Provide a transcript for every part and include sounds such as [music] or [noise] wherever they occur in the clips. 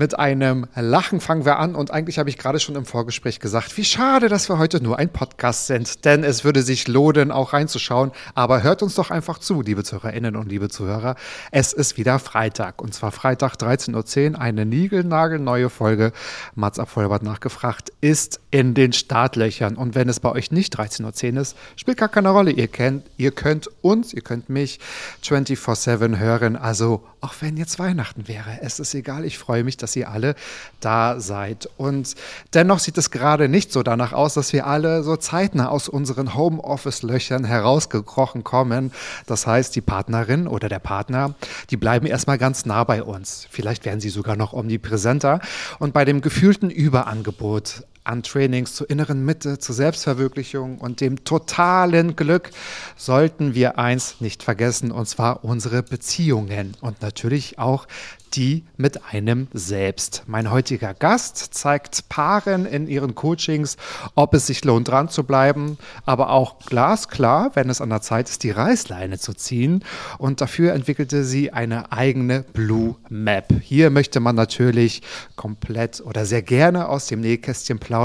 Mit einem Lachen fangen wir an und eigentlich habe ich gerade schon im Vorgespräch gesagt, wie schade, dass wir heute nur ein Podcast sind, denn es würde sich lohnen, auch reinzuschauen. Aber hört uns doch einfach zu, liebe Zuhörerinnen und liebe Zuhörer. Es ist wieder Freitag und zwar Freitag 13.10 Uhr, eine niegelnagelneue Folge. Mats Abfolbert nachgefragt ist in den Startlöchern und wenn es bei euch nicht 13.10 Uhr ist, spielt gar keine Rolle. Ihr kennt, ihr könnt uns, ihr könnt mich 24-7 hören. Also auch wenn jetzt Weihnachten wäre, es ist egal. Ich freue mich, dass ihr alle da seid. Und dennoch sieht es gerade nicht so danach aus, dass wir alle so zeitnah aus unseren Homeoffice-Löchern herausgekrochen kommen. Das heißt, die Partnerin oder der Partner, die bleiben erstmal ganz nah bei uns. Vielleicht werden sie sogar noch omnipräsenter. Und bei dem gefühlten Überangebot an Trainings zur inneren Mitte, zur Selbstverwirklichung und dem totalen Glück sollten wir eins nicht vergessen, und zwar unsere Beziehungen und natürlich auch die mit einem selbst. Mein heutiger Gast zeigt Paaren in ihren Coachings, ob es sich lohnt, dran zu bleiben, aber auch glasklar, wenn es an der Zeit ist, die Reißleine zu ziehen. Und dafür entwickelte sie eine eigene Blue Map. Hier möchte man natürlich komplett oder sehr gerne aus dem Nähkästchen plaudern.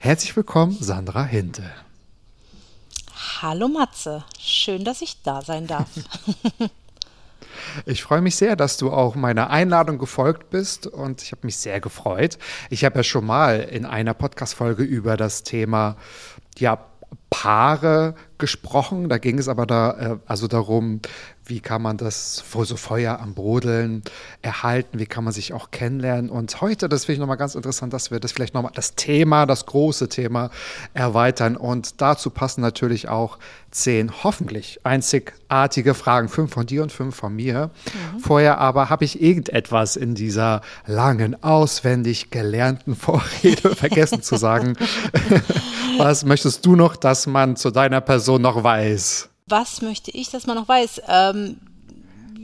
Herzlich willkommen, Sandra Hinte. Hallo Matze, schön, dass ich da sein darf. [laughs] [laughs] Ich freue mich sehr, dass du auch meiner Einladung gefolgt bist und ich habe mich sehr gefreut. Ich habe ja schon mal in einer Podcast-Folge über das Thema ja, Paare gesprochen. Da ging es aber da äh, also darum, wie kann man das so Feuer am Brodeln erhalten, wie kann man sich auch kennenlernen. Und heute, das finde ich nochmal ganz interessant, dass wir das vielleicht nochmal das Thema, das große Thema erweitern. Und dazu passen natürlich auch zehn hoffentlich einzigartige Fragen, fünf von dir und fünf von mir. Mhm. Vorher aber habe ich irgendetwas in dieser langen, auswendig gelernten Vorrede [laughs] vergessen zu sagen. [laughs] Was möchtest du noch, dass man zu deiner Person noch weiß? Was möchte ich, dass man noch weiß? Ähm,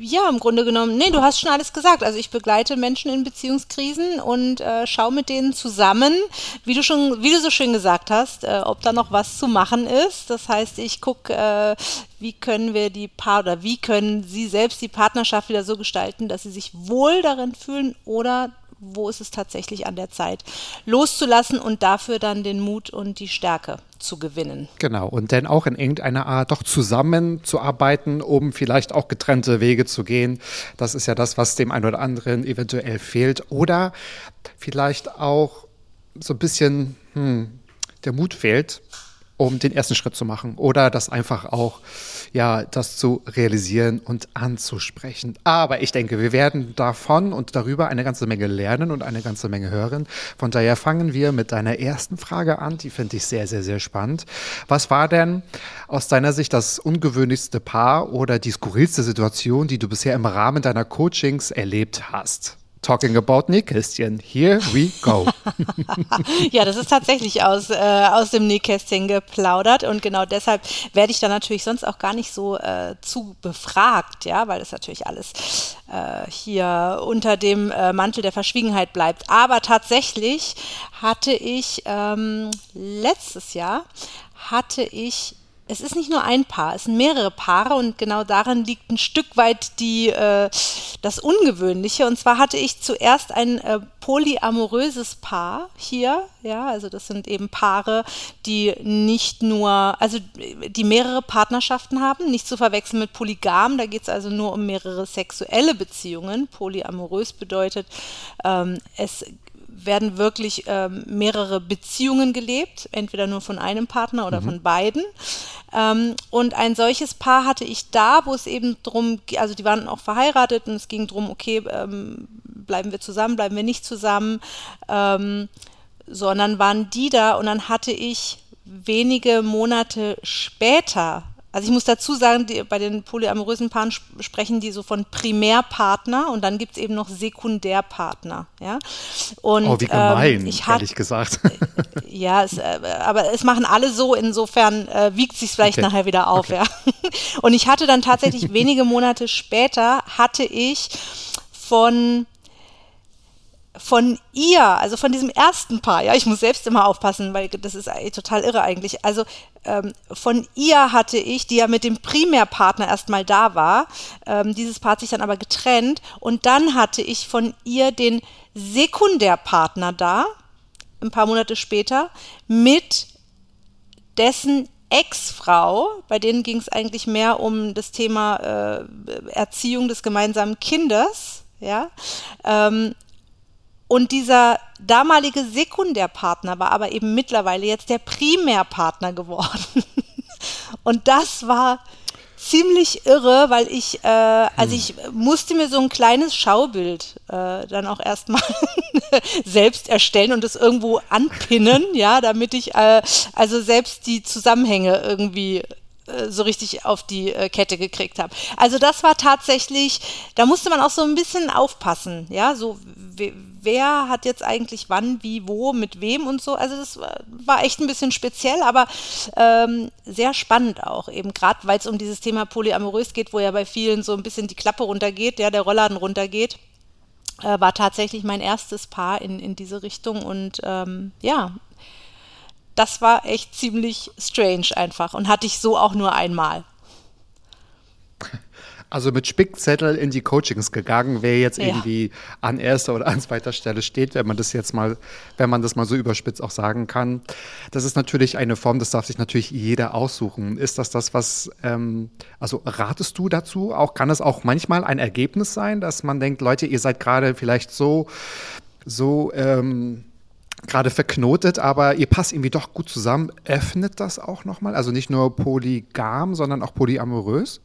ja, im Grunde genommen, nee, du hast schon alles gesagt. Also ich begleite Menschen in Beziehungskrisen und äh, schaue mit denen zusammen, wie du schon, wie du so schön gesagt hast, äh, ob da noch was zu machen ist. Das heißt, ich gucke, äh, wie können wir die Paar oder wie können sie selbst die Partnerschaft wieder so gestalten, dass sie sich wohl darin fühlen oder wo ist es tatsächlich an der Zeit loszulassen und dafür dann den Mut und die Stärke zu gewinnen. Genau, und dann auch in irgendeiner Art doch zusammenzuarbeiten, um vielleicht auch getrennte Wege zu gehen. Das ist ja das, was dem einen oder anderen eventuell fehlt. Oder vielleicht auch so ein bisschen hm, der Mut fehlt, um den ersten Schritt zu machen oder das einfach auch, ja, das zu realisieren und anzusprechen. Aber ich denke, wir werden davon und darüber eine ganze Menge lernen und eine ganze Menge hören. Von daher fangen wir mit deiner ersten Frage an. Die finde ich sehr, sehr, sehr spannend. Was war denn aus deiner Sicht das ungewöhnlichste Paar oder die skurrilste Situation, die du bisher im Rahmen deiner Coachings erlebt hast? Talking about Nähkästchen. Here we go. [laughs] ja, das ist tatsächlich aus, äh, aus dem Nähkästchen geplaudert und genau deshalb werde ich da natürlich sonst auch gar nicht so äh, zu befragt, ja, weil das natürlich alles äh, hier unter dem äh, Mantel der Verschwiegenheit bleibt. Aber tatsächlich hatte ich ähm, letztes Jahr hatte ich es ist nicht nur ein Paar, es sind mehrere Paare und genau darin liegt ein Stück weit die, äh, das Ungewöhnliche. Und zwar hatte ich zuerst ein äh, polyamoröses Paar hier, ja, also das sind eben Paare, die nicht nur, also die mehrere Partnerschaften haben, nicht zu verwechseln mit Polygam, da geht es also nur um mehrere sexuelle Beziehungen. Polyamorös bedeutet, ähm, es werden wirklich ähm, mehrere Beziehungen gelebt, entweder nur von einem Partner oder mhm. von beiden. Ähm, und ein solches Paar hatte ich da, wo es eben drum, also die waren auch verheiratet und es ging drum, okay, ähm, bleiben wir zusammen, bleiben wir nicht zusammen, ähm, sondern waren die da und dann hatte ich wenige Monate später also ich muss dazu sagen, die, bei den polyamorösen Paaren sprechen die so von Primärpartner und dann gibt es eben noch Sekundärpartner. Ja? Und, oh, wie gemein, ähm, ich ehrlich gesagt. [laughs] ja, es, äh, aber es machen alle so, insofern äh, wiegt sich vielleicht okay. nachher wieder auf. Okay. Ja? [laughs] Und ich hatte dann tatsächlich [laughs] wenige Monate später, hatte ich von von ihr, also von diesem ersten Paar, ja, ich muss selbst immer aufpassen, weil das ist total irre eigentlich. Also ähm, von ihr hatte ich, die ja mit dem Primärpartner erstmal da war, ähm, dieses Paar hat sich dann aber getrennt und dann hatte ich von ihr den Sekundärpartner da, ein paar Monate später, mit dessen Ex-Frau, bei denen ging es eigentlich mehr um das Thema äh, Erziehung des gemeinsamen Kindes, ja, ähm, und dieser damalige Sekundärpartner war aber eben mittlerweile jetzt der Primärpartner geworden. [laughs] Und das war ziemlich irre, weil ich, äh, also hm. ich musste mir so ein kleines Schaubild äh, dann auch erstmal [laughs] selbst erstellen und das irgendwo anpinnen, [laughs] ja, damit ich äh, also selbst die Zusammenhänge irgendwie äh, so richtig auf die äh, Kette gekriegt habe. Also das war tatsächlich, da musste man auch so ein bisschen aufpassen, ja, so wer hat jetzt eigentlich wann, wie, wo, mit wem und so. Also das war echt ein bisschen speziell, aber ähm, sehr spannend auch, eben gerade weil es um dieses Thema Polyamorös geht, wo ja bei vielen so ein bisschen die Klappe runtergeht, ja, der Rollladen runtergeht. Äh, war tatsächlich mein erstes Paar in, in diese Richtung und ähm, ja, das war echt ziemlich strange einfach und hatte ich so auch nur einmal. Also mit Spickzettel in die Coachings gegangen, wer jetzt ja. irgendwie an erster oder an zweiter Stelle steht, wenn man das jetzt mal, wenn man das mal so überspitzt auch sagen kann. Das ist natürlich eine Form, das darf sich natürlich jeder aussuchen. Ist das das, was, ähm, also ratest du dazu? Auch kann es auch manchmal ein Ergebnis sein, dass man denkt, Leute, ihr seid gerade vielleicht so, so, ähm, gerade verknotet, aber ihr passt irgendwie doch gut zusammen. Öffnet das auch nochmal? Also nicht nur polygam, sondern auch polyamorös?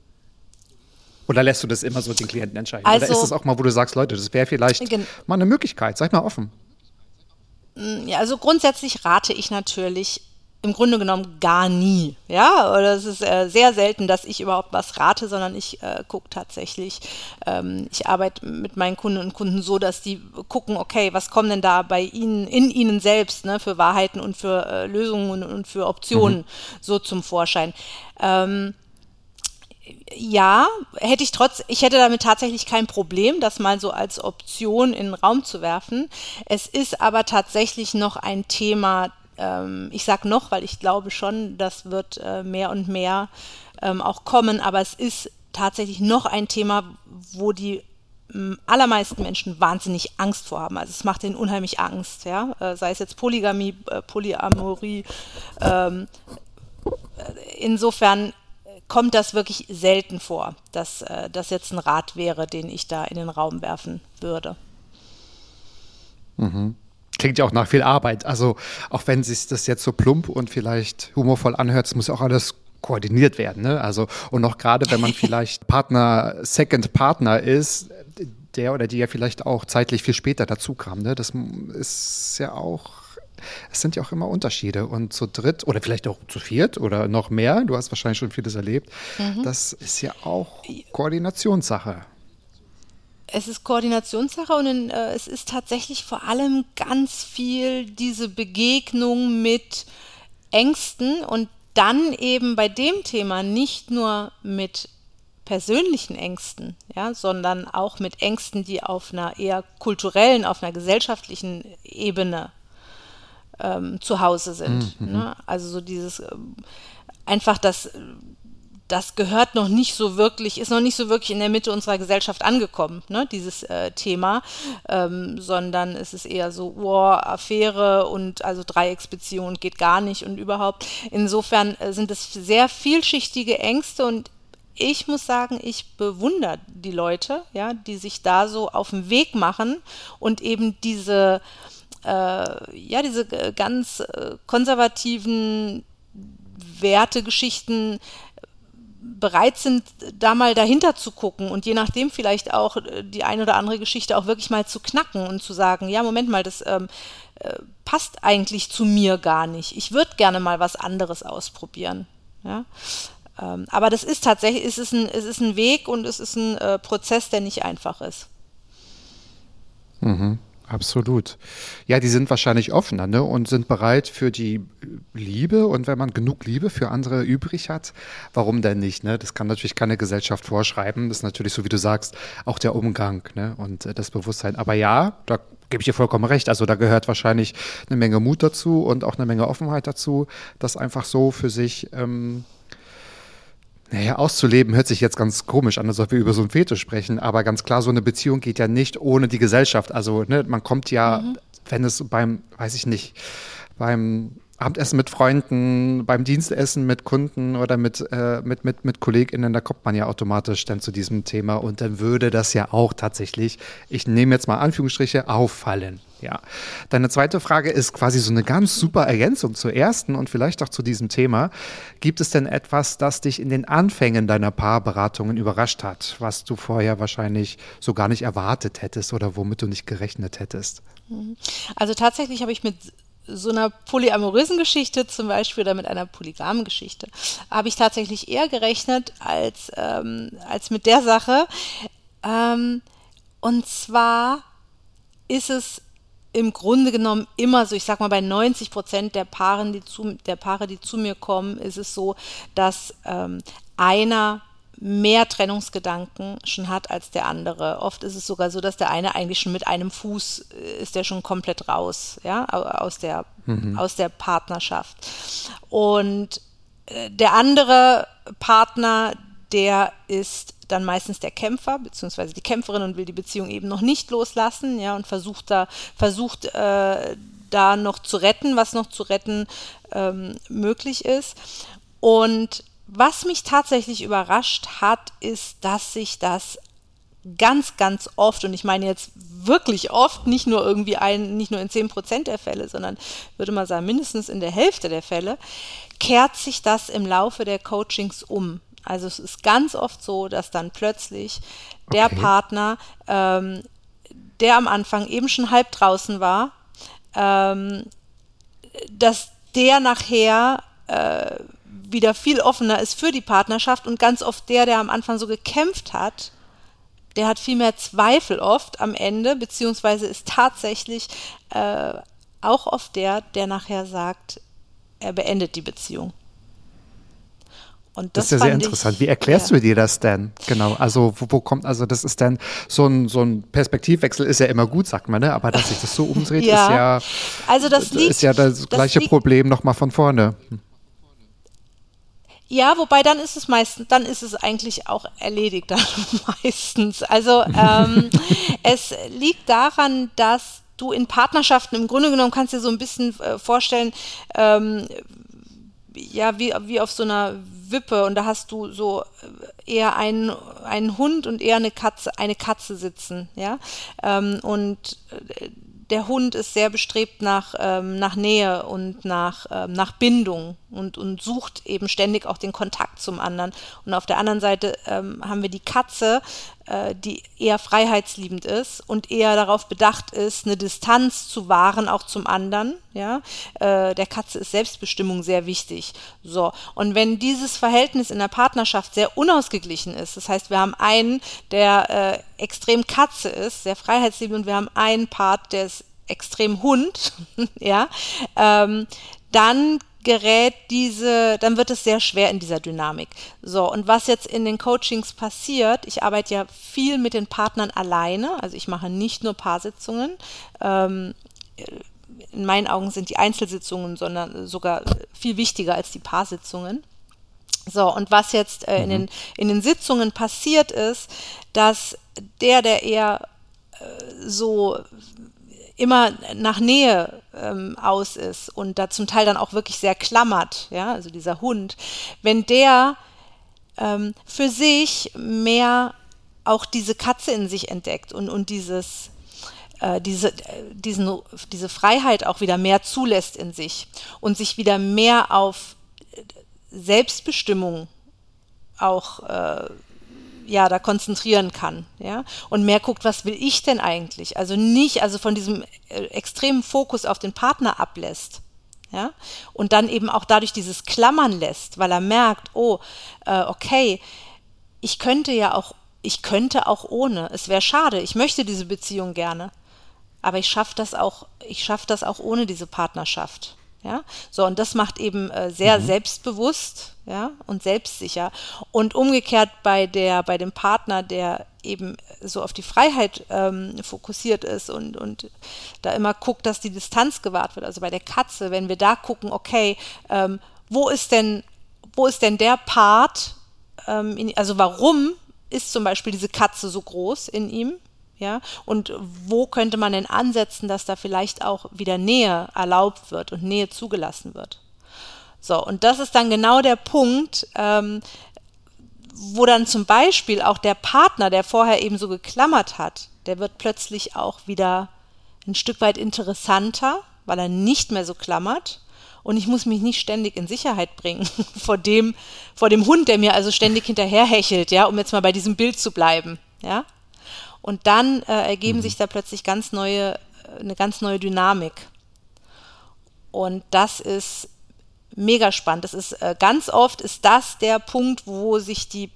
Oder lässt du das immer so den Klienten entscheiden? Also, Oder ist das auch mal, wo du sagst, Leute, das wäre vielleicht mal eine Möglichkeit? Seid mal offen. Mm, ja, also grundsätzlich rate ich natürlich im Grunde genommen gar nie. Ja, oder es ist äh, sehr selten, dass ich überhaupt was rate, sondern ich äh, gucke tatsächlich, ähm, ich arbeite mit meinen Kunden und Kunden so, dass die gucken, okay, was kommen denn da bei ihnen, in ihnen selbst, ne, für Wahrheiten und für äh, Lösungen und, und, für Optionen mhm. so zum Vorschein. Ähm, ja, hätte ich trotz, ich hätte damit tatsächlich kein Problem, das mal so als Option in den Raum zu werfen. Es ist aber tatsächlich noch ein Thema, ähm, ich sage noch, weil ich glaube schon, das wird äh, mehr und mehr ähm, auch kommen, aber es ist tatsächlich noch ein Thema, wo die allermeisten Menschen wahnsinnig Angst vor haben. Also es macht ihnen unheimlich Angst, ja. Äh, sei es jetzt Polygamie, äh, Polyamorie. Ähm, äh, insofern kommt das wirklich selten vor, dass äh, das jetzt ein Rat wäre, den ich da in den Raum werfen würde. Mhm. Klingt ja auch nach viel Arbeit. Also auch wenn sich das jetzt so plump und vielleicht humorvoll anhört, es muss auch alles koordiniert werden. Ne? Also und auch gerade wenn man [laughs] vielleicht Partner, Second Partner ist, der oder die ja vielleicht auch zeitlich viel später dazu kam. Ne? Das ist ja auch es sind ja auch immer Unterschiede. Und zu dritt oder vielleicht auch zu viert oder noch mehr, du hast wahrscheinlich schon vieles erlebt, mhm. das ist ja auch Koordinationssache. Es ist Koordinationssache und in, äh, es ist tatsächlich vor allem ganz viel diese Begegnung mit Ängsten und dann eben bei dem Thema nicht nur mit persönlichen Ängsten, ja, sondern auch mit Ängsten, die auf einer eher kulturellen, auf einer gesellschaftlichen Ebene ähm, zu Hause sind. Mhm. Ne? Also so dieses ähm, einfach das das gehört noch nicht so wirklich, ist noch nicht so wirklich in der Mitte unserer Gesellschaft angekommen, ne, dieses äh, Thema, ähm, sondern es ist eher so, oh, Affäre und also Dreiecksbeziehungen geht gar nicht und überhaupt. Insofern äh, sind es sehr vielschichtige Ängste und ich muss sagen, ich bewundere die Leute, ja, die sich da so auf den Weg machen und eben diese äh, ja, diese äh, ganz äh, konservativen Wertegeschichten bereit sind, da mal dahinter zu gucken und je nachdem vielleicht auch äh, die eine oder andere Geschichte auch wirklich mal zu knacken und zu sagen, ja, Moment mal, das ähm, äh, passt eigentlich zu mir gar nicht. Ich würde gerne mal was anderes ausprobieren. Ja? Ähm, aber das ist tatsächlich, es ist ein, es ist ein Weg und es ist ein äh, Prozess, der nicht einfach ist. Mhm. Absolut. Ja, die sind wahrscheinlich offener ne? und sind bereit für die Liebe. Und wenn man genug Liebe für andere übrig hat, warum denn nicht? Ne? Das kann natürlich keine Gesellschaft vorschreiben. Das ist natürlich, so wie du sagst, auch der Umgang ne? und äh, das Bewusstsein. Aber ja, da gebe ich dir vollkommen recht. Also da gehört wahrscheinlich eine Menge Mut dazu und auch eine Menge Offenheit dazu, das einfach so für sich ähm, naja, auszuleben hört sich jetzt ganz komisch an, als ob wir über so ein Fetisch sprechen, aber ganz klar, so eine Beziehung geht ja nicht ohne die Gesellschaft. Also, ne, man kommt ja, mhm. wenn es beim, weiß ich nicht, beim Abendessen mit Freunden, beim Dienstessen mit Kunden oder mit, äh, mit, mit, mit KollegInnen, da kommt man ja automatisch dann zu diesem Thema und dann würde das ja auch tatsächlich, ich nehme jetzt mal Anführungsstriche, auffallen. Ja. Deine zweite Frage ist quasi so eine ganz super Ergänzung zur ersten und vielleicht auch zu diesem Thema. Gibt es denn etwas, das dich in den Anfängen deiner Paarberatungen überrascht hat, was du vorher wahrscheinlich so gar nicht erwartet hättest oder womit du nicht gerechnet hättest? Also tatsächlich habe ich mit so einer polyamorösen Geschichte zum Beispiel oder mit einer polygamen Geschichte habe ich tatsächlich eher gerechnet als, ähm, als mit der Sache. Ähm, und zwar ist es im Grunde genommen immer so, ich sag mal, bei 90 Prozent der, Paaren, die zu, der Paare, die zu mir kommen, ist es so, dass ähm, einer mehr Trennungsgedanken schon hat als der andere. Oft ist es sogar so, dass der eine eigentlich schon mit einem Fuß äh, ist der schon komplett raus, ja, aus der, mhm. aus der Partnerschaft. Und äh, der andere Partner, der ist dann meistens der Kämpfer beziehungsweise die Kämpferin und will die Beziehung eben noch nicht loslassen, ja, und versucht da, versucht äh, da noch zu retten, was noch zu retten ähm, möglich ist. Und was mich tatsächlich überrascht hat, ist, dass sich das ganz, ganz oft, und ich meine jetzt wirklich oft, nicht nur irgendwie ein, nicht nur in 10 Prozent der Fälle, sondern würde man sagen, mindestens in der Hälfte der Fälle, kehrt sich das im Laufe der Coachings um. Also es ist ganz oft so, dass dann plötzlich der okay. Partner, ähm, der am Anfang eben schon halb draußen war, ähm, dass der nachher äh, wieder viel offener ist für die Partnerschaft und ganz oft der, der am Anfang so gekämpft hat, der hat viel mehr Zweifel oft am Ende, beziehungsweise ist tatsächlich äh, auch oft der, der nachher sagt, er beendet die Beziehung. Und das, das ist ja sehr interessant. Ich, Wie erklärst ja. du dir das denn? Genau. Also, wo, wo, kommt, also das ist dann so ein, so ein Perspektivwechsel ist ja immer gut, sagt man, ne? Aber dass sich das so umdreht, ja. ist ja, also das liegt, ist ja das, das gleiche liegt, Problem nochmal von vorne. Ja, wobei dann ist es meistens, dann ist es eigentlich auch erledigt [laughs] dann meistens. Also ähm, [laughs] es liegt daran, dass du in Partnerschaften im Grunde genommen kannst dir so ein bisschen äh, vorstellen, ähm, ja, wie, wie auf so einer Wippe und da hast du so eher einen, einen Hund und eher eine Katze, eine Katze sitzen, ja. Ähm, und äh, der Hund ist sehr bestrebt nach, ähm, nach Nähe und nach, ähm, nach Bindung und, und sucht eben ständig auch den Kontakt zum anderen. Und auf der anderen Seite ähm, haben wir die Katze, äh, die eher freiheitsliebend ist und eher darauf bedacht ist, eine Distanz zu wahren, auch zum anderen. Ja? Äh, der Katze ist Selbstbestimmung sehr wichtig. So. Und wenn dieses Verhältnis in der Partnerschaft sehr unausgeglichen ist, das heißt, wir haben einen, der äh, extrem Katze ist, sehr freiheitsliebend, und wir haben einen Part, der ist extrem Hund, [laughs] ja, ähm, dann gerät diese, dann wird es sehr schwer in dieser Dynamik. So, und was jetzt in den Coachings passiert, ich arbeite ja viel mit den Partnern alleine, also ich mache nicht nur Paarsitzungen. Ähm, in meinen Augen sind die Einzelsitzungen, sondern sogar viel wichtiger als die Paarsitzungen. So, und was jetzt äh, in, mhm. den, in den Sitzungen passiert ist, dass der, der eher äh, so immer nach Nähe ähm, aus ist und da zum Teil dann auch wirklich sehr klammert, ja, also dieser Hund, wenn der ähm, für sich mehr auch diese Katze in sich entdeckt und, und dieses äh, diese, diesen, diese Freiheit auch wieder mehr zulässt in sich und sich wieder mehr auf Selbstbestimmung auch äh, ja da konzentrieren kann, ja und mehr guckt, was will ich denn eigentlich? Also nicht also von diesem äh, extremen Fokus auf den Partner ablässt, ja und dann eben auch dadurch dieses Klammern lässt, weil er merkt, oh äh, okay, ich könnte ja auch ich könnte auch ohne. Es wäre schade. Ich möchte diese Beziehung gerne, aber ich schaffe das auch. Ich schaffe das auch ohne diese Partnerschaft. Ja, so und das macht eben äh, sehr mhm. selbstbewusst, ja, und selbstsicher. Und umgekehrt bei der, bei dem Partner, der eben so auf die Freiheit ähm, fokussiert ist und, und da immer guckt, dass die Distanz gewahrt wird. Also bei der Katze, wenn wir da gucken, okay, ähm, wo ist denn, wo ist denn der Part, ähm, in, also warum ist zum Beispiel diese Katze so groß in ihm? Ja, und wo könnte man denn ansetzen, dass da vielleicht auch wieder Nähe erlaubt wird und Nähe zugelassen wird? So, und das ist dann genau der Punkt, ähm, wo dann zum Beispiel auch der Partner, der vorher eben so geklammert hat, der wird plötzlich auch wieder ein Stück weit interessanter, weil er nicht mehr so klammert. Und ich muss mich nicht ständig in Sicherheit bringen [laughs] vor dem, vor dem Hund, der mir also ständig hinterherhechelt, ja, um jetzt mal bei diesem Bild zu bleiben, ja. Und dann äh, ergeben mhm. sich da plötzlich ganz neue, äh, eine ganz neue Dynamik. Und das ist mega spannend. Das ist äh, ganz oft ist das der Punkt, wo sich die,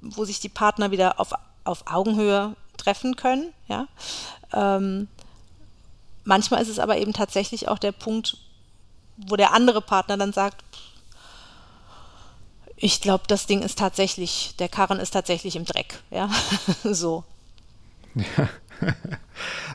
wo sich die Partner wieder auf, auf Augenhöhe treffen können. Ja? Ähm, manchmal ist es aber eben tatsächlich auch der Punkt, wo der andere Partner dann sagt, ich glaube, das Ding ist tatsächlich, der Karren ist tatsächlich im Dreck. Ja, [laughs] so. Ja. [laughs]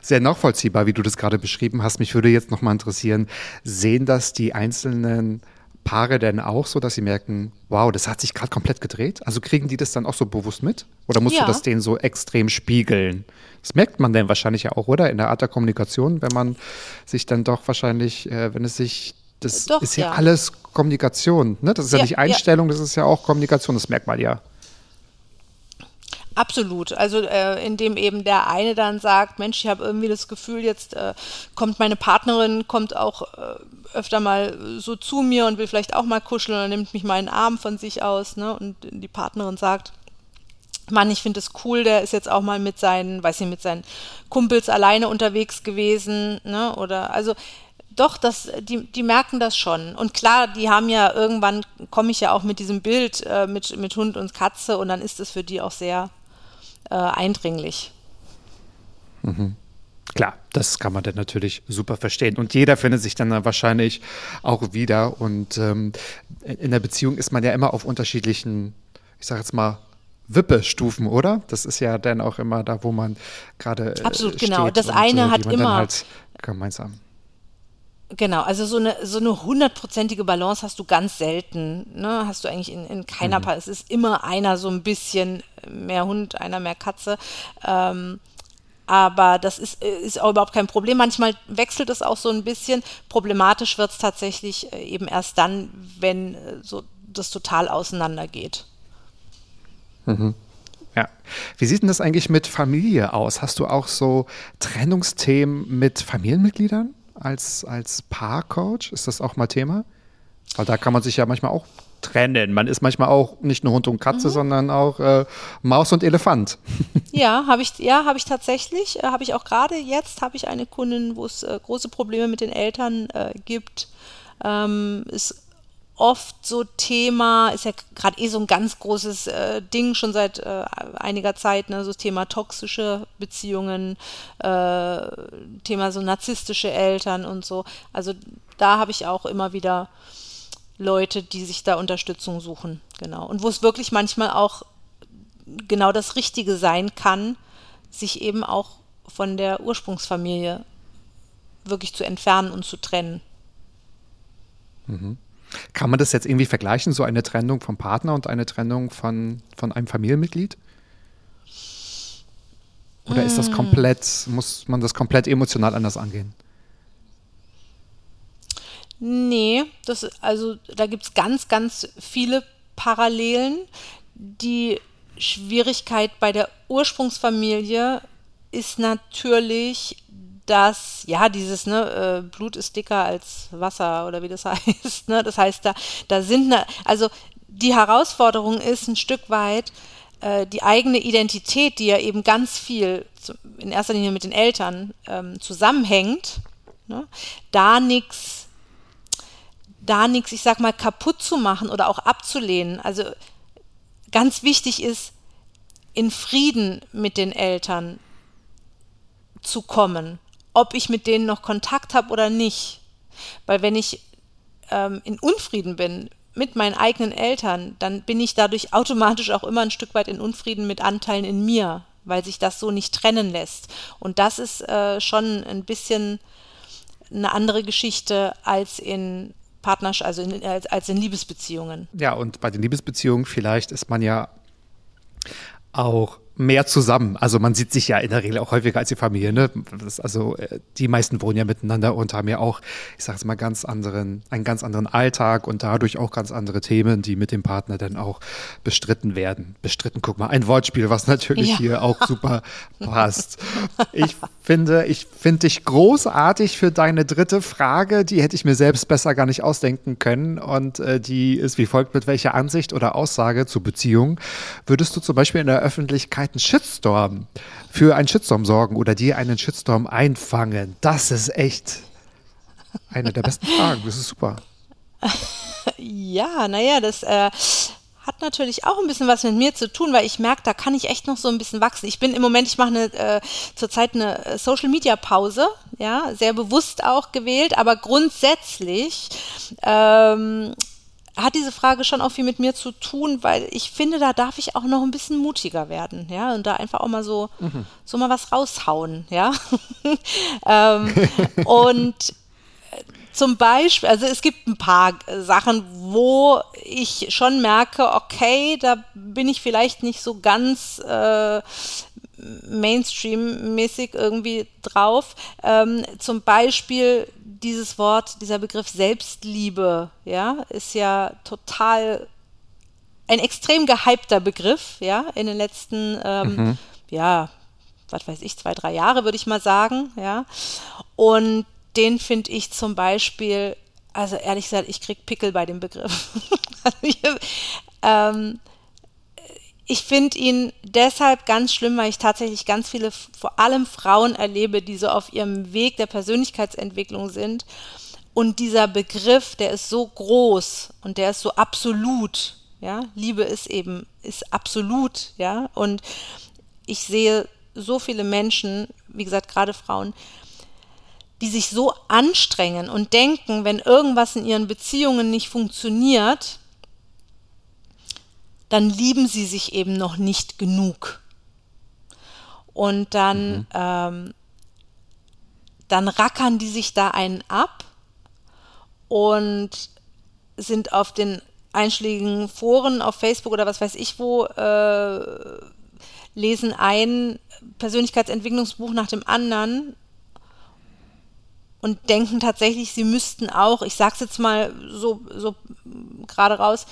Sehr nachvollziehbar, wie du das gerade beschrieben hast. Mich würde jetzt noch mal interessieren, sehen das die einzelnen Paare denn auch so, dass sie merken, wow, das hat sich gerade komplett gedreht? Also kriegen die das dann auch so bewusst mit? Oder musst ja. du das denen so extrem spiegeln? Das merkt man denn wahrscheinlich ja auch, oder? In der Art der Kommunikation, wenn man sich dann doch wahrscheinlich, äh, wenn es sich, das doch, ist ja, ja, alles Kommunikation, ne? Das ist ja, ja nicht Einstellung, das ist ja auch Kommunikation, das merkt man ja. Absolut. Also äh, indem eben der eine dann sagt, Mensch, ich habe irgendwie das Gefühl, jetzt äh, kommt meine Partnerin, kommt auch äh, öfter mal so zu mir und will vielleicht auch mal kuscheln oder nimmt mich mal einen Arm von sich aus, ne? Und die Partnerin sagt, Mann, ich finde es cool, der ist jetzt auch mal mit seinen, weiß ich, mit seinen Kumpels alleine unterwegs gewesen, ne? Oder also doch, das, die, die merken das schon. Und klar, die haben ja irgendwann, komme ich ja auch mit diesem Bild äh, mit, mit Hund und Katze und dann ist es für die auch sehr äh, eindringlich. Mhm. Klar, das kann man dann natürlich super verstehen. Und jeder findet sich dann wahrscheinlich auch wieder. Und ähm, in der Beziehung ist man ja immer auf unterschiedlichen, ich sage jetzt mal, Wippestufen, oder? Das ist ja dann auch immer da, wo man gerade. Äh, Absolut, genau. Das und, eine äh, hat immer. Halt gemeinsam. Genau, also so eine so eine hundertprozentige Balance hast du ganz selten. Ne? Hast du eigentlich in, in keiner mhm. Paar. Es ist immer einer so ein bisschen mehr Hund, einer mehr Katze. Ähm, aber das ist, ist auch überhaupt kein Problem. Manchmal wechselt es auch so ein bisschen. Problematisch wird es tatsächlich äh, eben erst dann, wenn äh, so das total auseinandergeht. Mhm. Ja. Wie sieht denn das eigentlich mit Familie aus? Hast du auch so Trennungsthemen mit Familienmitgliedern? Als, als Paarcoach? Ist das auch mal Thema? Weil da kann man sich ja manchmal auch trennen. Man ist manchmal auch nicht nur Hund und Katze, mhm. sondern auch äh, Maus und Elefant. [laughs] Ja, habe ich, ja, habe ich tatsächlich. Äh, habe ich auch gerade jetzt habe ich eine Kundin, wo es äh, große Probleme mit den Eltern äh, gibt. Ähm, ist oft so Thema, ist ja gerade eh so ein ganz großes äh, Ding schon seit äh, einiger Zeit, ne, so Thema toxische Beziehungen, äh, Thema so narzisstische Eltern und so. Also da habe ich auch immer wieder Leute, die sich da Unterstützung suchen, genau. Und wo es wirklich manchmal auch genau das Richtige sein kann, sich eben auch von der Ursprungsfamilie wirklich zu entfernen und zu trennen. Mhm. Kann man das jetzt irgendwie vergleichen, so eine Trennung vom Partner und eine Trennung von, von einem Familienmitglied? Oder ist das hm. komplett, muss man das komplett emotional anders angehen? Nee, das, also da gibt es ganz, ganz viele Parallelen. Die Schwierigkeit bei der Ursprungsfamilie ist natürlich dass, ja, dieses, ne, äh, Blut ist dicker als Wasser oder wie das [laughs] heißt, ne, das heißt, da, da sind, ne, also die Herausforderung ist ein Stück weit, äh, die eigene Identität, die ja eben ganz viel in erster Linie mit den Eltern ähm, zusammenhängt, ne, da nichts, da nichts, ich sag mal, kaputt zu machen oder auch abzulehnen. Also ganz wichtig ist, in Frieden mit den Eltern zu kommen ob ich mit denen noch Kontakt habe oder nicht. Weil wenn ich ähm, in Unfrieden bin mit meinen eigenen Eltern, dann bin ich dadurch automatisch auch immer ein Stück weit in Unfrieden mit Anteilen in mir, weil sich das so nicht trennen lässt. Und das ist äh, schon ein bisschen eine andere Geschichte als in Partnerschaft, also in, als, als in Liebesbeziehungen. Ja, und bei den Liebesbeziehungen vielleicht ist man ja auch mehr zusammen. Also man sieht sich ja in der Regel auch häufiger als die Familie. Ne? Also äh, die meisten wohnen ja miteinander und haben ja auch, ich sage es mal, ganz anderen, einen ganz anderen Alltag und dadurch auch ganz andere Themen, die mit dem Partner dann auch bestritten werden. Bestritten, guck mal, ein Wortspiel, was natürlich ja. hier auch [laughs] super passt. Ich finde, ich finde dich großartig für deine dritte Frage. Die hätte ich mir selbst besser gar nicht ausdenken können. Und äh, die ist wie folgt: Mit welcher Ansicht oder Aussage zu Beziehungen würdest du zum Beispiel in der Öffentlichkeit einen Shitstorm, für einen Shitstorm sorgen oder dir einen Shitstorm einfangen? Das ist echt eine der besten Fragen. Das ist super. [laughs] Ja, naja, das äh, hat natürlich auch ein bisschen was mit mir zu tun, weil ich merke, da kann ich echt noch so ein bisschen wachsen. Ich bin im Moment, ich mache äh, zurzeit eine Social Media Pause, ja, sehr bewusst auch gewählt, aber grundsätzlich ähm, hat diese Frage schon auch viel mit mir zu tun, weil ich finde, da darf ich auch noch ein bisschen mutiger werden, ja, und da einfach auch mal so, mhm. so mal was raushauen, ja. [laughs] ähm, und äh, zum Beispiel, also es gibt ein paar Sachen, wo ich schon merke, okay, da bin ich vielleicht nicht so ganz äh, Mainstream-mäßig irgendwie drauf. Ähm, zum Beispiel dieses Wort, dieser Begriff Selbstliebe, ja, ist ja total ein extrem gehypter Begriff, ja, in den letzten, ähm, mhm. ja, was weiß ich, zwei, drei Jahre, würde ich mal sagen, ja. Und den finde ich zum Beispiel, also ehrlich gesagt, ich kriege Pickel bei dem Begriff. [laughs] ähm, ich finde ihn deshalb ganz schlimm, weil ich tatsächlich ganz viele, vor allem Frauen erlebe, die so auf ihrem Weg der Persönlichkeitsentwicklung sind. Und dieser Begriff, der ist so groß und der ist so absolut. Ja, Liebe ist eben, ist absolut. Ja, und ich sehe so viele Menschen, wie gesagt, gerade Frauen, die sich so anstrengen und denken, wenn irgendwas in ihren Beziehungen nicht funktioniert, dann lieben sie sich eben noch nicht genug. Und dann, mhm. ähm, dann rackern die sich da einen ab und sind auf den einschlägigen Foren auf Facebook oder was weiß ich wo, äh, lesen ein Persönlichkeitsentwicklungsbuch nach dem anderen und denken tatsächlich, sie müssten auch, ich sag's jetzt mal so, so gerade raus,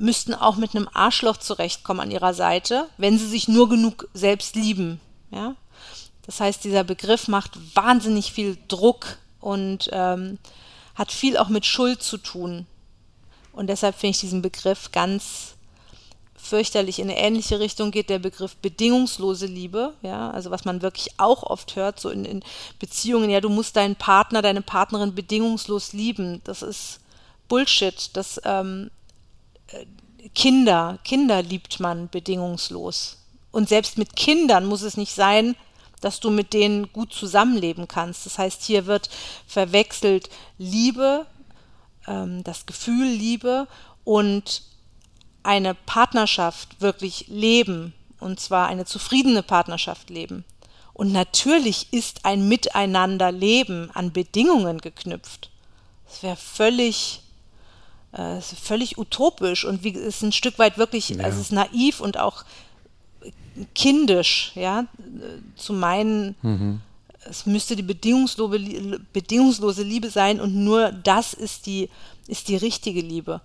müssten auch mit einem Arschloch zurechtkommen an ihrer Seite, wenn sie sich nur genug selbst lieben. Ja? Das heißt, dieser Begriff macht wahnsinnig viel Druck und ähm, hat viel auch mit Schuld zu tun. Und deshalb finde ich diesen Begriff ganz fürchterlich. In eine ähnliche Richtung geht der Begriff bedingungslose Liebe, ja, also was man wirklich auch oft hört, so in, in Beziehungen, ja, du musst deinen Partner, deine Partnerin bedingungslos lieben. Das ist Bullshit. Das ähm, Kinder, Kinder liebt man bedingungslos. Und selbst mit Kindern muss es nicht sein, dass du mit denen gut zusammenleben kannst. Das heißt, hier wird verwechselt Liebe, ähm, das Gefühl Liebe und eine Partnerschaft wirklich leben. Und zwar eine zufriedene Partnerschaft leben. Und natürlich ist ein Miteinanderleben an Bedingungen geknüpft. Das wäre völlig äh, völlig utopisch und wie ist ein Stück weit wirklich, ja. also es ist naiv und auch kindisch, ja, zu meinen, mhm. es müsste die bedingungslose, bedingungslose Liebe sein und nur das ist die, ist die richtige Liebe.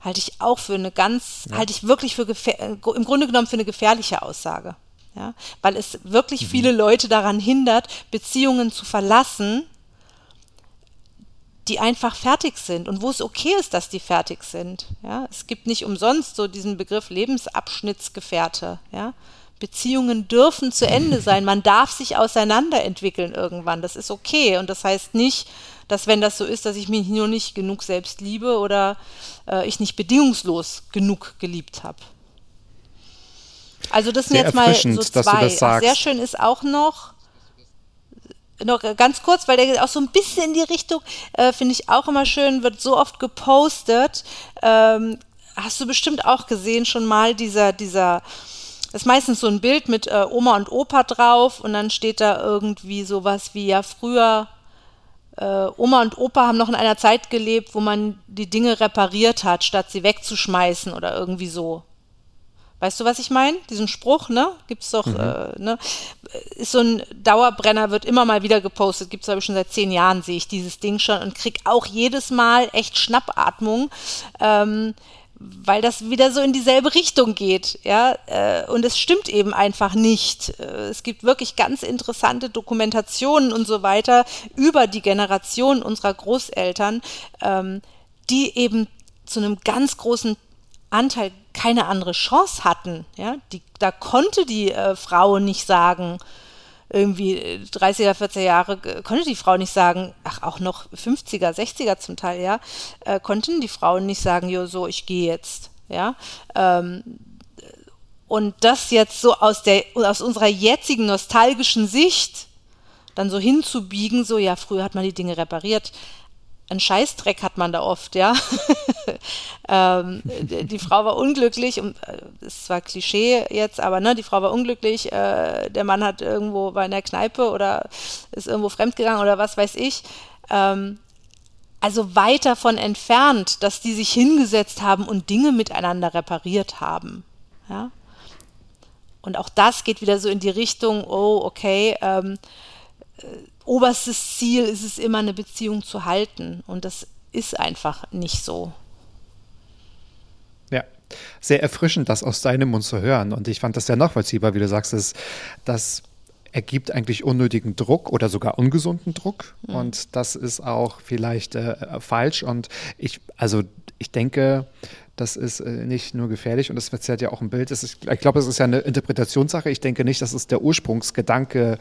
Halte ich auch für eine ganz, ja. halte ich wirklich für, im Grunde genommen für eine gefährliche Aussage. Ja, weil es wirklich viele Leute daran hindert, Beziehungen zu verlassen, die einfach fertig sind und wo es okay ist, dass die fertig sind. Ja, es gibt nicht umsonst so diesen Begriff Lebensabschnittsgefährte. Ja, Beziehungen dürfen zu Ende [laughs] sein. Man darf sich auseinanderentwickeln irgendwann. Das ist okay. Und das heißt nicht, dass wenn das so ist, dass ich mich nur nicht genug selbst liebe oder äh, ich nicht bedingungslos genug geliebt habe. Also das sind jetzt mal so zwei. Sehr schön ist auch noch, noch ganz kurz, weil der geht auch so ein bisschen in die Richtung, äh, finde ich auch immer schön, wird so oft gepostet. Ähm, hast du bestimmt auch gesehen schon mal dieser, dieser, ist meistens so ein Bild mit äh, Oma und Opa drauf und dann steht da irgendwie sowas wie ja früher äh, Oma und Opa haben noch in einer Zeit gelebt, wo man die Dinge repariert hat, statt sie wegzuschmeißen oder irgendwie so. Weißt du, was ich meine? Diesen Spruch, ne? Gibt's doch, äh, ne? Ist so ein Dauerbrenner, wird immer mal wieder gepostet. Gibt's glaube ich schon seit zehn Jahren, sehe ich dieses Ding schon und krieg auch jedes Mal echt Schnappatmung. Ähm, weil das wieder so in dieselbe Richtung geht, ja, äh, und es stimmt eben einfach nicht. Äh, es gibt wirklich ganz interessante Dokumentationen und so weiter über die Generation unserer Großeltern, ähm, die eben zu einem ganz großen Anteil keine andere Chance hatten, ja, die, da konnte die äh, Frau nicht sagen, irgendwie äh, 30er, 40er Jahre äh, konnte die Frau nicht sagen, ach auch noch 50er, 60er zum Teil, ja, äh, konnten die Frauen nicht sagen, jo, so, ich gehe jetzt, ja. Ähm, und das jetzt so aus der, aus unserer jetzigen nostalgischen Sicht dann so hinzubiegen, so, ja, früher hat man die Dinge repariert. Ein Scheißdreck hat man da oft, ja. [laughs] ähm, die, Frau war unglücklich, und äh, ist zwar Klischee jetzt, aber ne, die Frau war unglücklich, äh, der Mann hat irgendwo war in der Kneipe oder ist irgendwo fremdgegangen oder was weiß ich. Ähm, also weit davon entfernt, dass die sich hingesetzt haben und Dinge miteinander repariert haben. Ja? Und auch das geht wieder so in die Richtung, oh, okay, ähm, äh, oberstes Ziel ist es immer, eine Beziehung zu halten. Und das ist einfach nicht so. Ja, sehr erfrischend, das aus deinem Mund zu hören. Und ich fand das sehr nachvollziehbar, wie du sagst, das, das ergibt eigentlich unnötigen Druck oder sogar ungesunden Druck. Mhm. Und das ist auch vielleicht äh, falsch. Und ich, also ich denke, das ist äh, nicht nur gefährlich und das verzerrt ja auch ein Bild. Ist, ich glaube, es ist ja eine Interpretationssache. Ich denke nicht, dass es der Ursprungsgedanke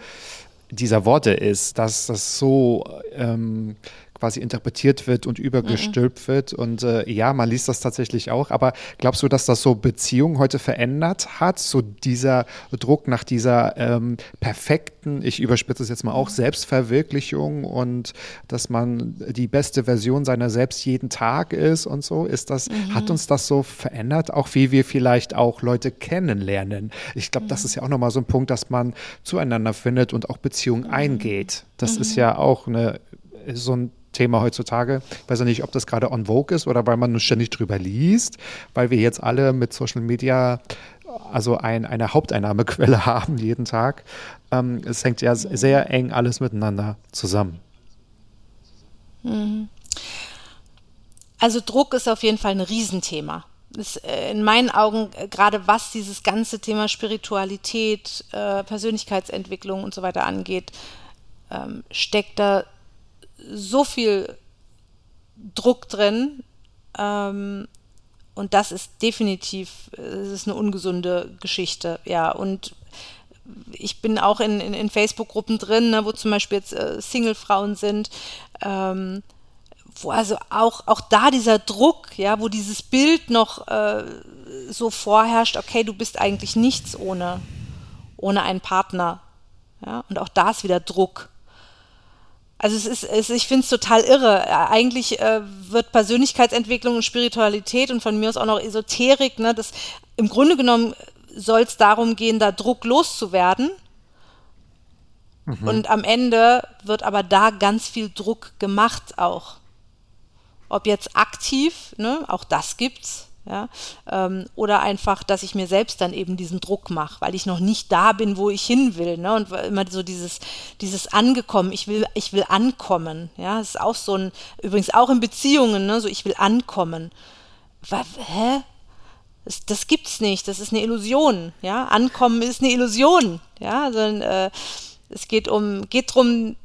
dieser Worte ist, dass das so ähm, quasi interpretiert wird und übergestülpt wird. Und äh, ja, man liest das tatsächlich auch. Aber glaubst du, dass das so Beziehungen heute verändert hat? So dieser Druck nach dieser ähm, perfekten, ich überspitze es jetzt mal auch, Selbstverwirklichung und dass man die beste Version seiner selbst jeden Tag ist und so. Ist das, hat uns das so verändert, auch wie wir vielleicht auch Leute kennenlernen? Ich glaube, das ist ja auch nochmal so ein Punkt, dass man zueinander findet und auch Beziehungen eingeht. Das ist ja auch eine, so ein Thema heutzutage. Ich weiß ja nicht, ob das gerade on vogue ist oder weil man ständig drüber liest, weil wir jetzt alle mit Social Media also ein, eine Haupteinnahmequelle [laughs] haben jeden Tag. Ähm, es hängt ja sehr eng alles miteinander zusammen. Also Druck ist auf jeden Fall ein Riesenthema. Ist äh, in meinen Augen äh, gerade was dieses ganze Thema Spiritualität, äh, Persönlichkeitsentwicklung und so weiter angeht, ähm, steckt da so viel Druck drin. Ähm, und das ist definitiv, es ist eine ungesunde Geschichte, ja. Und ich bin auch in, in, in Facebook-Gruppen drin, ne, wo zum Beispiel jetzt äh, Single-Frauen sind, ähm, wo also auch, auch da dieser Druck, ja, wo dieses Bild noch äh, so vorherrscht, okay, du bist eigentlich nichts ohne, ohne einen Partner. Ja, und auch da ist wieder Druck. Also es ist, es, ich finde es total irre. Äh, Eigentlich äh, wird Persönlichkeitsentwicklung und Spiritualität und von mir aus auch noch Esoterik, ne, das im Grunde genommen soll es darum gehen, da Druck loszuwerden. Und am Ende wird aber da ganz viel Druck gemacht auch. Ob jetzt aktiv, ne, auch das gibt's, ja, ähm, oder einfach, dass ich mir selbst dann eben diesen Druck mache, weil ich noch nicht da bin, wo ich hin will, ne, und immer so dieses, dieses Angekommen, ich will, ich will ankommen, ja, das ist auch so ein, übrigens auch in Beziehungen, ne, so ich will ankommen. Wa- Hä? Das, das gibt's nicht, das ist eine Illusion, ja. Ankommen ist eine Illusion, ja. Also, äh, es geht um, geht drum,